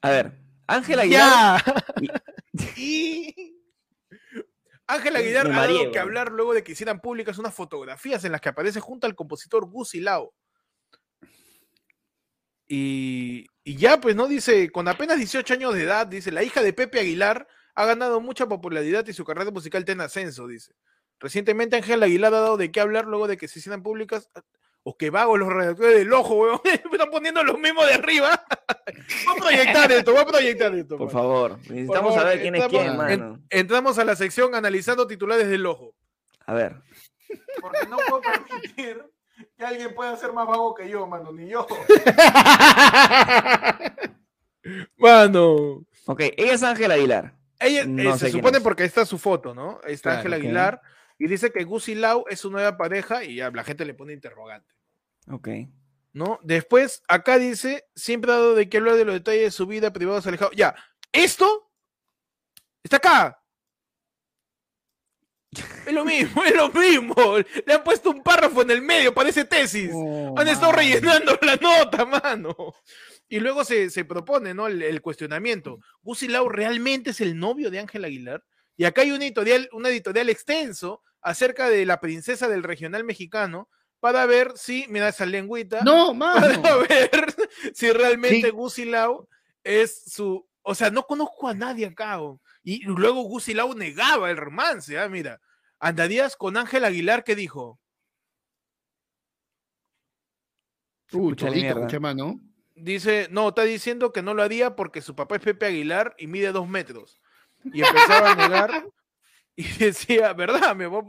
A ver, Ángel Aguilar. Ya. *laughs* Y Ángel Aguilar ha dado que hablar luego de que hicieran públicas unas fotografías en las que aparece junto al compositor Gusi Lao. Y, y ya, pues, ¿no? Dice, con apenas 18 años de edad, dice, la hija de Pepe Aguilar ha ganado mucha popularidad y su carrera musical está en ascenso, dice. Recientemente Ángel Aguilar ha dado de qué hablar luego de que se hicieran públicas. O que vago los redactores del ojo, weón. *laughs* Me están poniendo los mismos de arriba. voy a proyectar esto, voy a proyectar esto. Por mano. favor, necesitamos saber quién es quién, en- mano. Entramos a la sección analizando titulares del ojo. A ver. Porque no puedo permitir que alguien pueda ser más vago que yo, mano, ni yo. *laughs* Mano. Ok, ella es Ángel Aguilar. Ella, eh, No sé se supone es. porque ahí está su foto, ¿no? Ahí está Claro, Ángel ok. Aguilar y dice que Gusi Lau es su nueva pareja y ya la gente le pone interrogante, Ok. ¿no? Después, acá dice, siempre ha dado de qué hablar de los detalles de su vida privados alejados. Ya, esto está acá. Es lo mismo, es lo mismo. Le han puesto un párrafo en el medio, parece tesis. Han estado rellenando la nota, mano. Y luego se, se propone, ¿no? El, el cuestionamiento. ¿Gusi Lau realmente es el novio de Ángel Aguilar? Y acá hay un editorial, un editorial extenso acerca de la princesa del regional mexicano para ver si, mira esa lengüita, No, mano. para *laughs* ver si realmente Sí. Es su. O sea, no conozco a nadie acá. o- Y luego Gusi Lau negaba el romance. Ah, mira, andarías con Ángel Aguilar que dijo. Escucha, mano. Dice, no, está diciendo que no lo haría porque su papá es Pepe Aguilar y mide dos metros. y empezaba a negar y *laughs* decía, ¿verdad? Me voy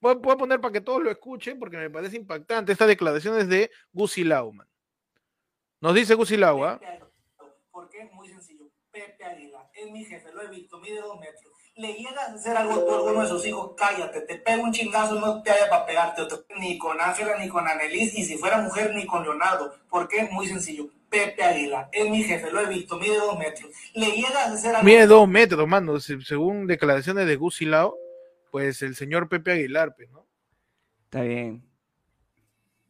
voy a- poner para que todos lo escuchen porque me parece impactante estas declaraciones de Gusi Lauman. Nos dice Gusi Lau, ¿ah? Porque es muy sencillo. Pepe Aguilar es mi jefe, lo he visto, mide dos metros. Le llegas a hacer algo tú a alguno de sus hijos, cállate, te pego un chingazo, no te haya para pegarte. otro. Ni con Ángela, ni con Anelis, y si fuera mujer, ni con Leonardo. Porque es muy sencillo. Pepe Aguilar es mi jefe, lo he visto, mide dos metros. Le llegas a hacer algo. Mide dos metros, mano. se- Según declaraciones de Gusi Lau, pues el señor Pepe Aguilar, pues, ¿no? Está bien.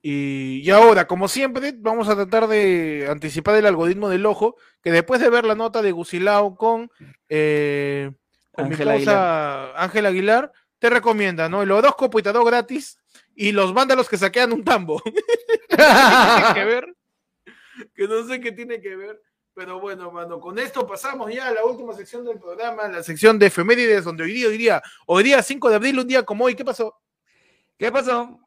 Y, y ahora, como siempre, vamos a tratar de anticipar el algoritmo del ojo, que después de ver la nota de Gusilao con, eh, con mi Ángel Aguilar, te recomienda, ¿no? El horóscopo y tarot gratis y los vándalos que saquean un tambo. *laughs* ¿Qué tiene que ver? Que no sé qué tiene que ver. Pero bueno, mano, con esto pasamos ya a la última sección del programa, la sección de efemérides, donde hoy día, hoy día, hoy día 5 de abril, un día como hoy, ¿qué pasó? ¿Qué pasó?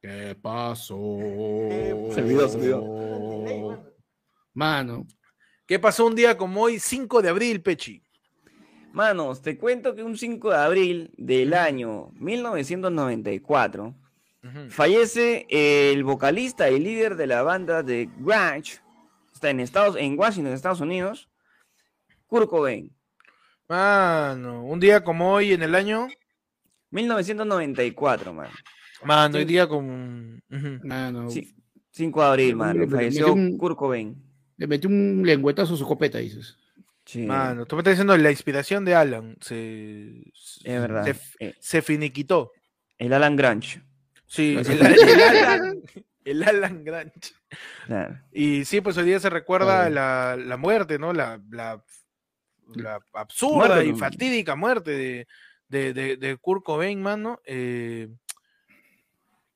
¿Qué pasó? Se olvidó, se olvidó. Mano, ¿Qué pasó un día como hoy, 5 de abril, Pechi? Manos, te cuento que un 5 de abril del año 1994 Ujú. fallece el vocalista y líder de la banda de grunge, está en Estados, en Washington, Estados Unidos, Kurt Cobain. Mano, un día como hoy en el año. 1994, man. Mano, hoy día como. ujú. mano. Sí, 5 de abril, man. Le- le- le Falleció un- Kurt Cobain. Le metió un lengüetazo a su copeta, dices. Sí, Mano, tú me estás diciendo la inspiración de Alan. Se, es verdad. Se, Eh, se finiquitó. el Alan Grunge. Sí, No, el, el *laughs* Alan. El Alan Grant. Claro. Y sí, pues hoy día se recuerda la, la muerte, ¿no? La, la, la absurda Muerte, y fatídica muerte de, de, de, de Kurt Cobain, mano. eh,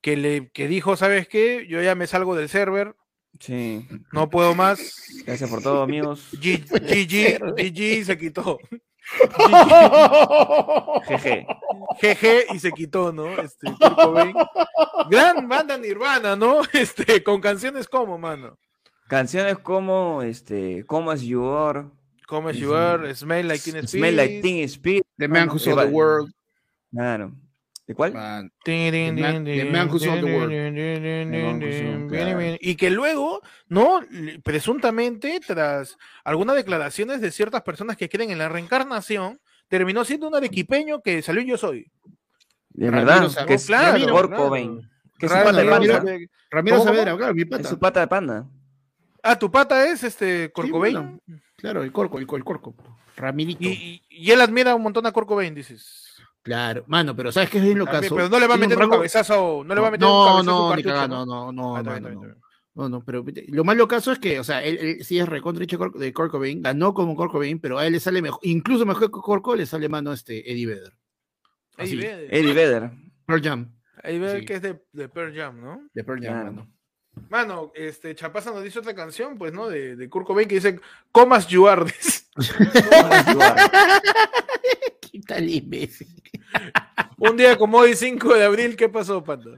que, le, que dijo, ¿sabes qué? Yo ya me salgo del server, Sí. no puedo más. Gracias por todo, amigos. G- GG, GG se quitó. *laughs* Jeje. GG y se quitó, ¿no? Este. Gran banda Nirvana, ¿no? *laughs* Este, con canciones como, mano. Canciones como este, Como as You Are, Como Sí, You Are, Smell Like Teen Smell Like Spirit. Teen Spirit. The Man Who Saw the World. Claro. ¿De cuál? Man, The Man- The Man Who the World. claro. Y que luego, ¿no? Presuntamente, tras algunas declaraciones de ciertas personas que creen en la reencarnación, terminó siendo un arequipeño que salió Yo Soy. De verdad, Sa- que es claro, Ramiro claro. Cobain. Que es su Raro, pata de Ramiro panda. Sabe- Ramiro ¿Cómo, Saavedra, claro, mi pata. Es su pata de panda. Ah, tu pata es este bueno, claro, el corco, el, el corco. Ramirito. y, y- y él admira un montón a Kurt Cobain, dices. Claro, mano, pero ¿sabes qué es bien lo caso? pero no le va a un meter un rango- cabezazo, no le va a meter un no, cabezazo a su no, cartucho, ¿no? no, no, Ah, no, no, no. No, no, pero lo malo caso es que, o sea, él, él sí es recontra de Kurt Cobain, ganó como Kurt Cobain, pero a él le sale mejor, incluso mejor que Kurt Cobain le sale mano este Eddie Vedder. Ahí Así. ve, Eddie Vedder. Pearl Jam, ahí ve Sí. que es de, de Pearl Jam, ¿no? de Pearl Jam, mano. Mano, este Chapaza nos dice otra canción, pues, ¿no? De, de Kurt Cobain que dice Comas You Are. dice. *laughs* Como as You Are. *laughs* ¿Qué tal imbécil? Un día como hoy, 5 de abril, ¿qué pasó, Panda?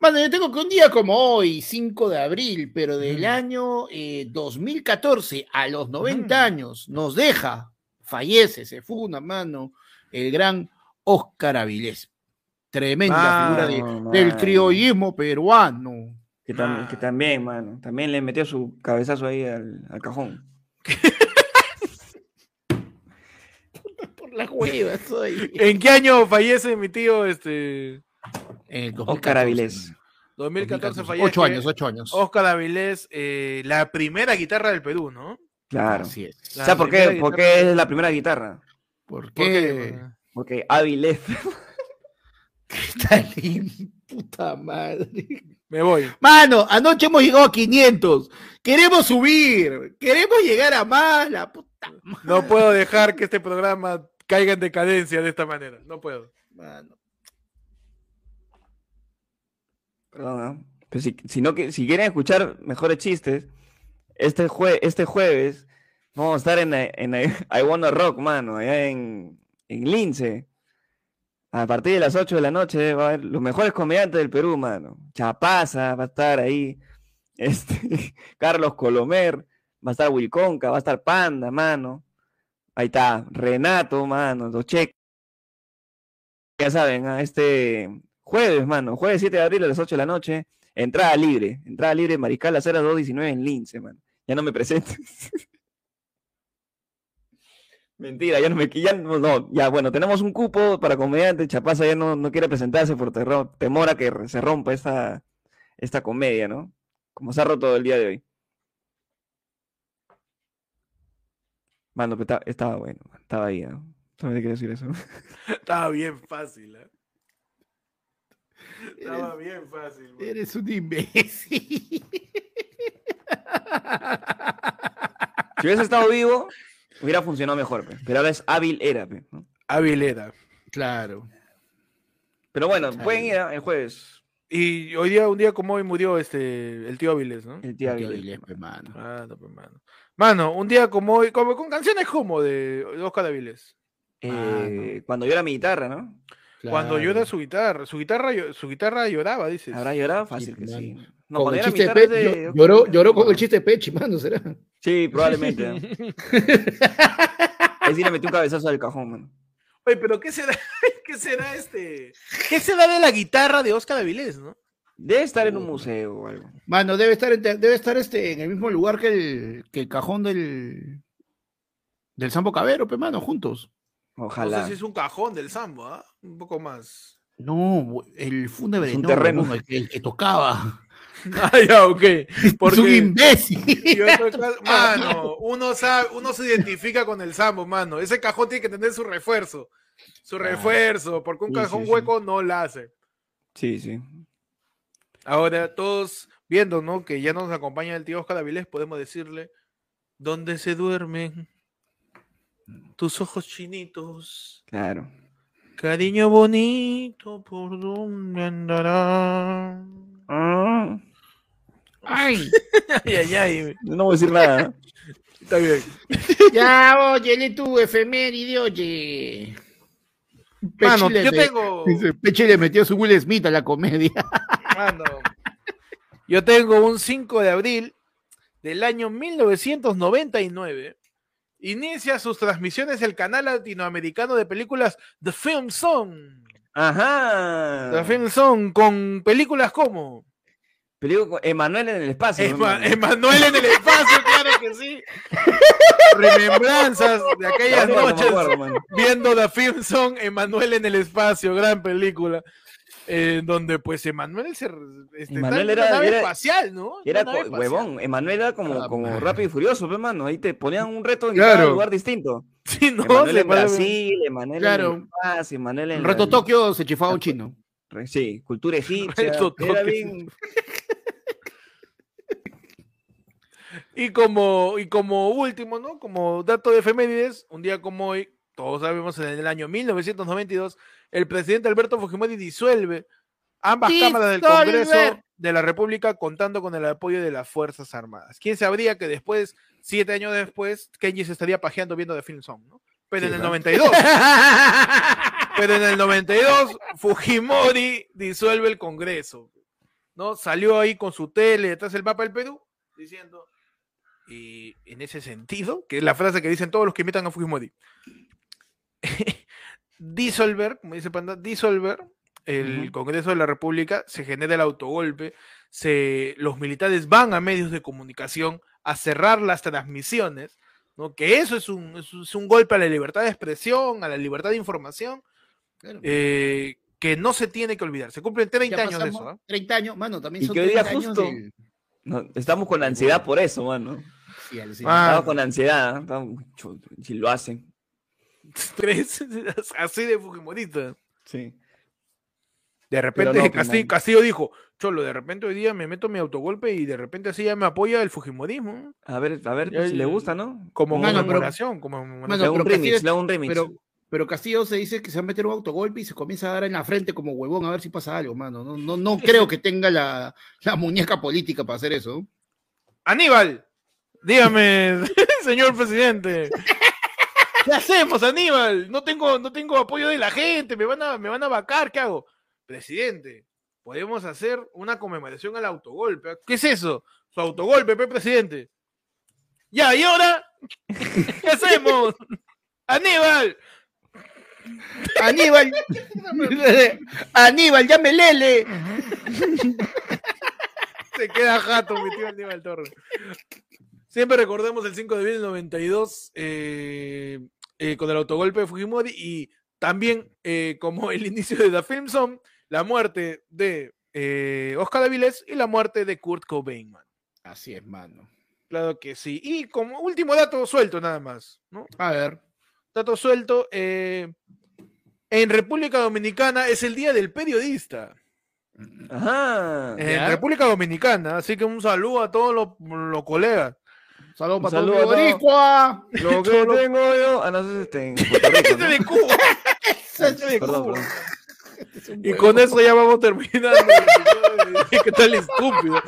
Mano, yo tengo que un día como hoy, 5 de abril, pero del año eh, 2014 a los 90 Ujú. años, nos deja, fallece, se funa, mano, el gran Óscar Avilés. Tremenda figura de- Mano, del criollismo peruano. Que, tam- que también, mano. También le metió su cabezazo ahí al, al cajón. *laughs* Por las huevas, soy. ¿En qué año fallece mi tío, este, En el Oscar 2014, Avilés. mano. 2014 2014. fallece? Ocho años, ocho años. Oscar Avilés, eh, la primera guitarra del Perú, ¿no? Claro. Así es. La ¿Sabes por qué? ¿Por qué es la primera guitarra? ¿Por ¿Por qué? Porque Avilés. *laughs* Está lindo, puta madre. Me voy. Mano, anoche hemos llegado a 500. Queremos subir. Queremos llegar a más. La puta madre. No puedo dejar que este programa caiga en decadencia de esta manera. No puedo. Mano. Perdón. Pero si, si no que- si quieren escuchar mejores chistes, este, jue- este jueves vamos a estar en, en, I Wanna Rock, mano, allá en, en Lince. A partir de las 8 de la noche va a haber los mejores comediantes del Perú, mano. Chapaza va a estar ahí. Este, *laughs* Carlos Colomer, va a estar Wilconca, va a estar Panda, mano. Ahí está, Renato, mano, los cheques. Ya saben, a este jueves, mano, jueves 7 de abril a las 8 de la noche, entrada libre, entrada libre, Mariscal Acera 219 en Lince, mano. Ya no me presentes. *laughs* Mentira, ya no me ya no, no, ya bueno, tenemos un cupo para comediante, Chapaza ya no, no quiere presentarse por terror, temor a que se rompa esta, esta comedia, ¿no? Como se ha roto el día de hoy. Mano, pero estaba, estaba bueno, estaba ahí, ¿no? Solamente quería decir eso. *laughs* Estaba bien fácil, ¿eh? Estaba bien fácil. man. Eres un imbécil. *laughs* Si hubiese estado vivo, hubiera funcionado mejor, pe. pero ahora es hábil era, pe, ¿no? Avilera. Claro. Pero bueno, pueden ir ¿eh? el jueves. Y hoy día, un día como hoy murió este el tío Avilés, ¿no? El tío Tío Avilés, Avilés, pe, mano. Ah, no, pues, mano. Mano, un día como hoy, como con canciones como de Oscar Avilés. Eh, Cuando era mi guitarra, ¿no? Cuando llora su guitarra, su guitarra, su guitarra lloraba, dices. ¿Habrá llorado? Fácil que sí. No, Con cuando el chiste de lloró, lloró con el chiste de Pechi, mano, será. Sí, probablemente. ¿no? *laughs* Ahí sí le metí un cabezazo al cajón, mano. Oye, pero ¿qué será, *laughs* qué será este? ¿Qué será de la guitarra de Oscar Avilés, no? Debe estar en un museo o algo. Mano, debe estar, en- debe estar este, en el mismo lugar que el, que el cajón del, del Sambo Cabero, pe, mano, juntos. Ojalá. No sé si es un cajón del sambo, ¿ah? Un poco más. No, el fúnebre Es un no, terreno. el, que- el que tocaba. *laughs* Ah, ya, ok. *laughs* Es un Porque imbécil. *laughs* yo ca- mano, uno sabe, uno se identifica con el sambo, mano. Ese cajón tiene que tener su refuerzo. Su Claro. refuerzo, porque un Sí, cajón sí. hueco no la hace. Sí, sí. Ahora, todos viendo, ¿no? Que ya nos acompaña el tío Oscar Avilés, podemos decirle, ¿dónde se duermen tus ojos chinitos? Claro. Cariño bonito, ¿por dónde andará? Ah, Ay, *laughs* Ay, ay, ay. no voy a decir nada. *laughs* Está bien. ya, oye, lee tu efeméride, oye. Mano, le yo tengo. dice, Pechi le metió su Will Smith a la comedia. *laughs* Mano, yo tengo un 5 de abril del año 1999. Inicia sus transmisiones el canal latinoamericano de películas The Film Song. Ajá. The Film Song con películas como con Emanuel en el espacio. ¿no, Ema-? Emanuel en el espacio, claro que sí. Remembranzas de aquellas acuerdo, noches acuerdo, viendo The Film Song, Emanuel en el espacio, gran película. Eh, donde pues Emanuel se este, Emanuel en una era- nave era- espacial, ¿no? Era co- huevón, Emanuel era como, Ah, como rápido y furioso, pe, mano. Ahí te ponían un reto en Claro. cada lugar distinto. *laughs* Sí, no, Emanuel en Brasil, Emanuel Claro. en espacio, Emanuel en la- Reto Tokio se chifaba un chino. Sí, cultura egipcia. Reto Era Tokio. bien. *laughs* Y como, y como último, ¿no? Como dato de efemérides, un día como hoy, todos sabemos, en el año 1992, el presidente Alberto Fujimori disuelve ambas cámaras del. Congreso de la República contando con el apoyo de las Fuerzas Armadas. ¿Quién sabría que después, siete años después, Kenji se estaría pajeando viendo The Film Song, ¿no? *laughs* Pero en el ¿no? 92, pero en el 92, Fujimori disuelve el Congreso, ¿no? Salió ahí con su tele detrás del mapa del Perú, diciendo, y en ese sentido, que es la frase que dicen todos los que imitan a Fujimori, *laughs* disolver, como dice Panda, disolver el. Congreso de la República, se genera el autogolpe, se, los militares van a medios de comunicación a cerrar las transmisiones, ¿no? que eso es un, es un- golpe a la libertad de expresión, a la libertad de información, eh, que no se tiene que olvidar. Se cumplen 30 Ya años de eso. ¿ah? 30 años, mano, también son que hoy día 30 años justo- del- No, estamos con ansiedad por eso, mano. Sí. Ah, Estamos con ansiedad. ¿eh? Si lo hacen. *laughs* Tres, así de Fujimorista. Sí. De repente no, *laughs* pues, Castillo, dijo, Cholo, de repente hoy día me meto mi autogolpe y de repente así ya me apoya el Fujimorismo. A ver, a ver Ya, si le gusta, ¿no? Como Mano, pero- conmemoración, como. Mano, le un Castillo remix, le hago un remix. Pero, pero Castillo se dice que se va a meter un autogolpe y se comienza a dar en la frente como huevón a ver si pasa algo, mano. No, no, no creo que tenga la, la muñeca política para hacer eso. Aníbal, dígame, *laughs* señor presidente. *laughs* ¿Qué hacemos, Aníbal? No tengo, no tengo apoyo de la gente, me van a, me van a vacar, ¿qué hago? Presidente, podemos hacer una conmemoración al autogolpe. ¿Qué es eso? Su autogolpe, pe, presidente. Ya, ¿y ahora? ¿Qué hacemos? *laughs* ¡Aníbal! Aníbal. *laughs* Aníbal, llame Lele. Se queda jato, mi tío Aníbal Torres. Siempre recordemos el 5 de abril del 92 eh, eh, con el autogolpe de Fujimori y también eh, como el inicio de The Film Zone, la muerte de eh, Oscar Avilés y la muerte de Kurt Cobain, man. Así es, mano. Claro que sí. Y como último dato suelto nada más, ¿no? A ver. Dato suelto, eh, en República Dominicana es el Día del Periodista. Ajá. En ¿Ya? República Dominicana, así que un saludo a todos los, los colegas. Saludos para saludo todos. Boricua. Lo que tengo yo. Ah, no sé si este, en Puerto Rico, ¿no? de Cuba. *laughs* Ese de Perdón, Cuba. perdón. Y con eso ya vamos terminando. *laughs* ¿Qué tal estúpido?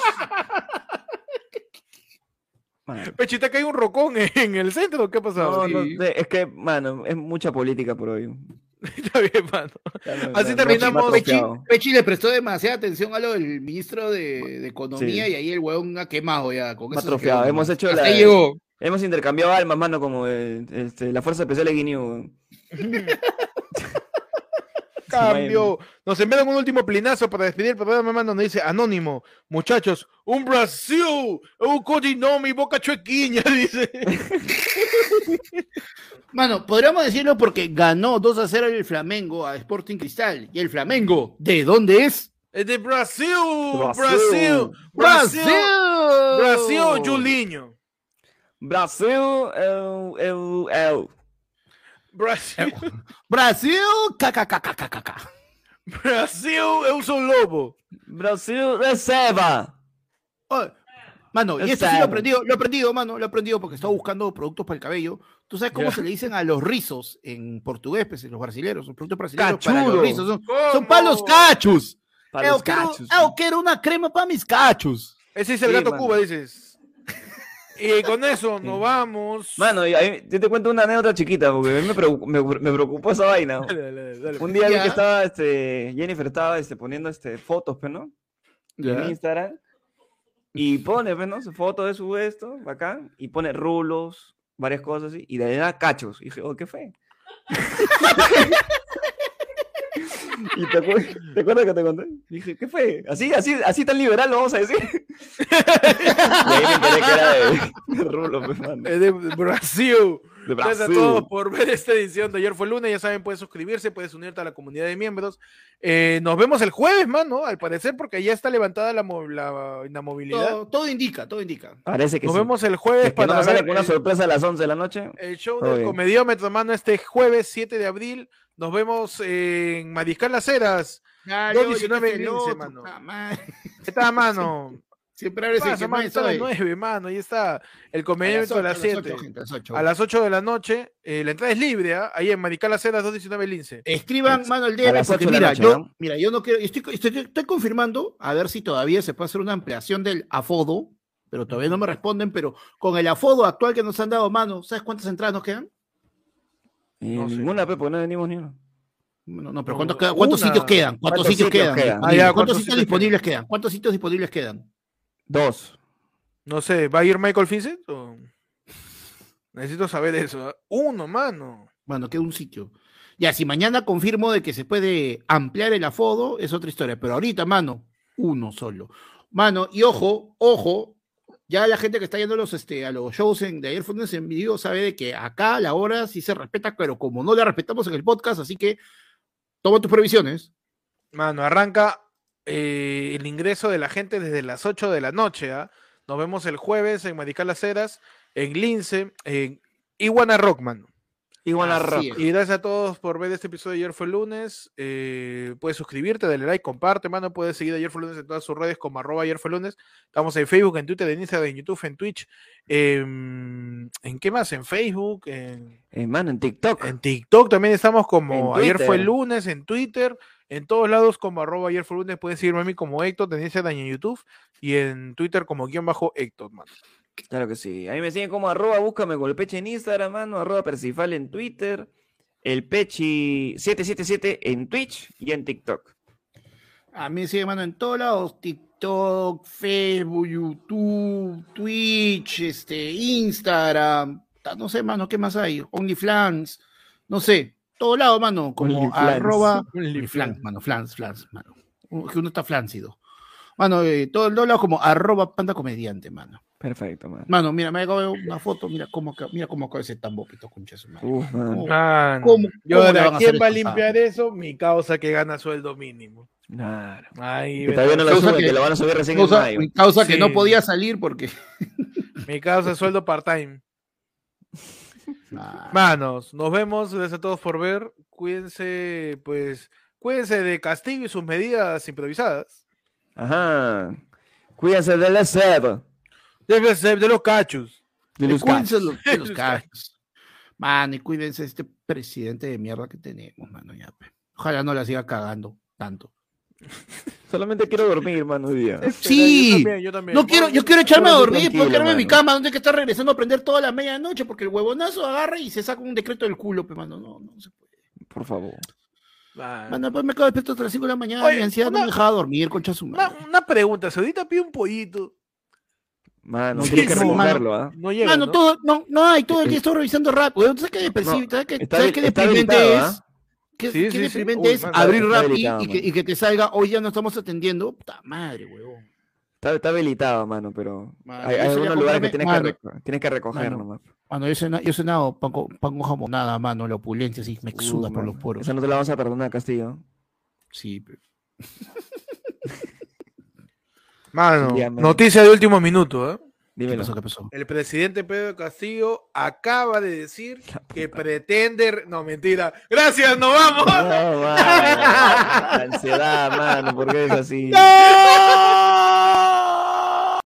Mano. Pechita, que hay un rocón en el centro. ¿Qué ha pasado? No, no, es que, mano, es mucha política por hoy. *laughs* Está bien, mano. Ya me- Así terminamos, Pechi, le prestó demasiada atención a lo del ministro de, de Economía Sí. y ahí el huevón ha quemado ya. Con eso se atrofiado. quedó Hemos hecho Hasta la- ahí llegó. Hemos intercambiado almas, mano, como eh, este, la Fuerza Especial de Guineo. *laughs* Cambio. Nos envían un último plinazo para despedir el programa, mano, donde dice Anónimo. Muchachos, un Brasil, un codinome boca chuequiña, *laughs* dice. *laughs* Mano, podríamos decirlo porque ganó 2 a 0 el Flamengo a Sporting Cristal. Y el Flamengo, ¿de dónde es? Es de Brasil, Brasil. Brasil, Brasil, Brasil, Julinho. Brasil, eu, eu, eu. Brasil, Brasil, kkkkkk. Brasil, eu sou lobo. Brasil, reserva. Oh, Mano, y esto sí lo he aprendido, lo he aprendido, mano, lo he aprendido porque estaba buscando productos para el cabello. ¿Tú sabes cómo Ya. se le dicen a los rizos en portugués, pues, los brasileños, los productos brasileños para Cachudo. los rizos? Son, son para cachos. Para los quiero, cachos. eu quiero una crema para mis cachos. Ese es el Sí, gato mano. Cuba, dices. Y con eso nos vamos. Mano, y ahí- yo te cuento una anécdota chiquita, porque a mí me preocupó, me, me preocupó esa vaina. Dale, dale, dale. Un día vi Ya. que estaba, este, Jennifer estaba este, poniendo este, fotos, pues, ¿no? En Instagram. Y pone, pues, ¿no? Su foto de su esto, bacán, y pone rulos, varias cosas así, y de ahí era cachos. Y dije, oh, ¿qué fue? *laughs* *laughs* y te, acuer- ¿te acuerdas que te conté? Dije, ¿qué fue? Así, así, así tan liberal lo vamos a decir. *laughs* y ahí me enteré que era de, de rulo. Es de Brasil. De Gracias a todos por ver esta edición de ayer fue lunes. Ya saben, puedes suscribirse, puedes unirte a la comunidad de miembros. Eh, nos vemos el jueves, mano, al parecer, porque ya está levantada la, la inamovilidad. Todo, todo indica, todo indica. Parece que Nos sí. vemos el jueves es que no para nos sale una sorpresa a las 11 de la noche. el show Todo del bien. comediómetro, mano, este jueves 7 de abril. Nos vemos en Mariscal Las Heras. Dale, 2.19 oye, que Lince, el otro, mano. puta madre. ¿Qué está, mano? *laughs* Siempre abres el Pasa, más está a las sabe. 9, mano. Ahí está el las comediómetro a las ocho, a las 7. ocho, gente, a las ocho. A las 8 de la noche. eh, la entrada es libre, ¿ah? Ahí en Mariscal Las Heras 219 Lince. Escriban, Es- mano, el a DM, las porque mira, noche, yo, ¿no? mira, yo no quiero, estoy, estoy, estoy confirmando a ver si todavía se puede hacer una ampliación del afodo, pero todavía no me responden, pero con el afodo actual que nos han dado, mano, ¿sabes cuántas entradas nos quedan? Y No sé. ninguna, pues, porque no venimos ni una. No, no, pero ¿cuántos, cuántos sitios quedan? ¿Cuántos, ¿Cuántos sitios, sitios quedan? Ah, ya, ¿Cuántos ¿cuántos sitios sitios disponibles quedan? ¿Cuántos sitios disponibles quedan? Dos. No sé, ¿va a ir Michael Vincent? o? Necesito saber eso. ¿ah? Uno, mano. Bueno, queda un sitio. Ya, si mañana confirmo de que se puede ampliar el afodo, es otra historia. Pero ahorita, mano, uno solo. Mano, y ojo, ojo, ya la gente que está yendo a los, este, a los shows en, de ayer fue lunes en vivo sabe de que acá la hora sí se respeta, pero como no la respetamos en el podcast, así que toma tus previsiones. Mano, arranca eh, el ingreso de la gente desde las 8 de la noche. ¿ah? Nos vemos el jueves en Mariscal Las Heras, en Lince, en Iguana Rock, mano. Igual. Y gracias a todos por ver este episodio de Ayer fue lunes. Eh, puedes suscribirte, dale like, comparte, mano. Puedes seguir a Ayer fue lunes en todas sus redes como arroba Ayer fue lunes. Estamos en Facebook, en Twitter, en Instagram, en YouTube, en Twitch. em, ¿En qué más? En Facebook, en, Eh, mano, en TikTok. en TikTok también estamos como Ayer fue lunes, en Twitter. En todos lados como arroba Ayer fue lunes. Pueden seguirme a mí como Héctor, en Instagram en YouTube. Y en Twitter como guion bajo Héctor, mano. Claro que sí. A mí me siguen como arroba, búscame con el peche en Instagram, mano, arroba Percifal en Twitter, el pechi 777 en Twitch y en TikTok. A mí sigue, mano, en todos lados, TikTok, Facebook, YouTube, Twitch, este, Instagram, ta- no sé, mano, ¿qué más hay? OnlyFans, no sé, todo lado, mano, como OnlyFans. arroba OnlyFans. flans, mano, flans, flans, mano. Que uno está flancido. Mano, eh, todo el lado como arroba panda comediante, mano. Perfecto, man. Mano, mira, me acabo de ver una foto, mira cómo, mira cómo acaba ese tambo, pito, concha de su madre. Uf, man. ¿Cómo? Mano, ¿Cómo- y cómo le ahora, van a ¿quién va a limpiar eso? Mi causa que gana sueldo mínimo. Claro. Ahí, Que todavía no lo Causa suben, que- que lo van a subir recién en Causa, que Sí. no podía salir porque. *laughs* mi causa es sueldo part-time. *laughs* Ah, Manos, nos vemos. Gracias a todos por ver. Cuídense, pues, cuídense de Castillo y sus medidas improvisadas. Ajá. Cuídense del ESEB. Debe ser de los cachos. De los cachos. los, de *laughs* los cachos. Mano, y cuídense de este presidente de mierda que tenemos, mano. Ya, pe. Ojalá no la siga cagando tanto. *laughs* Solamente quiero dormir, mano, hoy día. Sí. Yo también, yo también. No quiero, yo quiero echarme a dormir, puedo quedarme en mi cama, donde hay que estar regresando a aprender toda la medianoche, porque el huevonazo agarra y se saca un decreto del culo, pe, mano. No, no se puede. Por favor. Mano. Mano, pues me acabo de despertar a las 5 de la mañana, Oye, mi ansiedad no me dejaba dormir, concha su Una, madre. una pregunta, si ahorita pide un pollito, Mano, Sí, tienes que no, recogerlo, ¿ah? no llega, Mano, ¿no? todo, no, no hay, todo el día Eh, estoy revisando rap, weón. ¿Sabes qué depresivo? no, ¿Sabes qué, está ¿sabes qué deprimente es? ¿ah? ¿Qué, Sí, qué sí, sí. deprimente Uy, es mano, abrir rap y, y que, y que te salga, hoy ya no estamos atendiendo? Puta madre, weón. Está, está habilitado, mano, pero Mano, hay, hay algunos lugares que tienes, mano, que, tienes que recoger mano, nomás. Mano, yo he cenado, yo he cenado pan, con- pan con jamonada, mano, la opulencia, así, me exuda Uh, por mano, los poros. Esa no te la vamos a perdonar, Castillo. Sí, pe- *laughs* *laughs* Mano, noticia de último minuto, ¿eh? ¿qué Dímelo. pasó? ¿Qué pasó? El presidente Pedro Castillo acaba de decir que pretende... re- No, mentira. Gracias, nos vamos. No, mano. Ansiedad, mano, ¿por qué es así? *laughs* ¡No!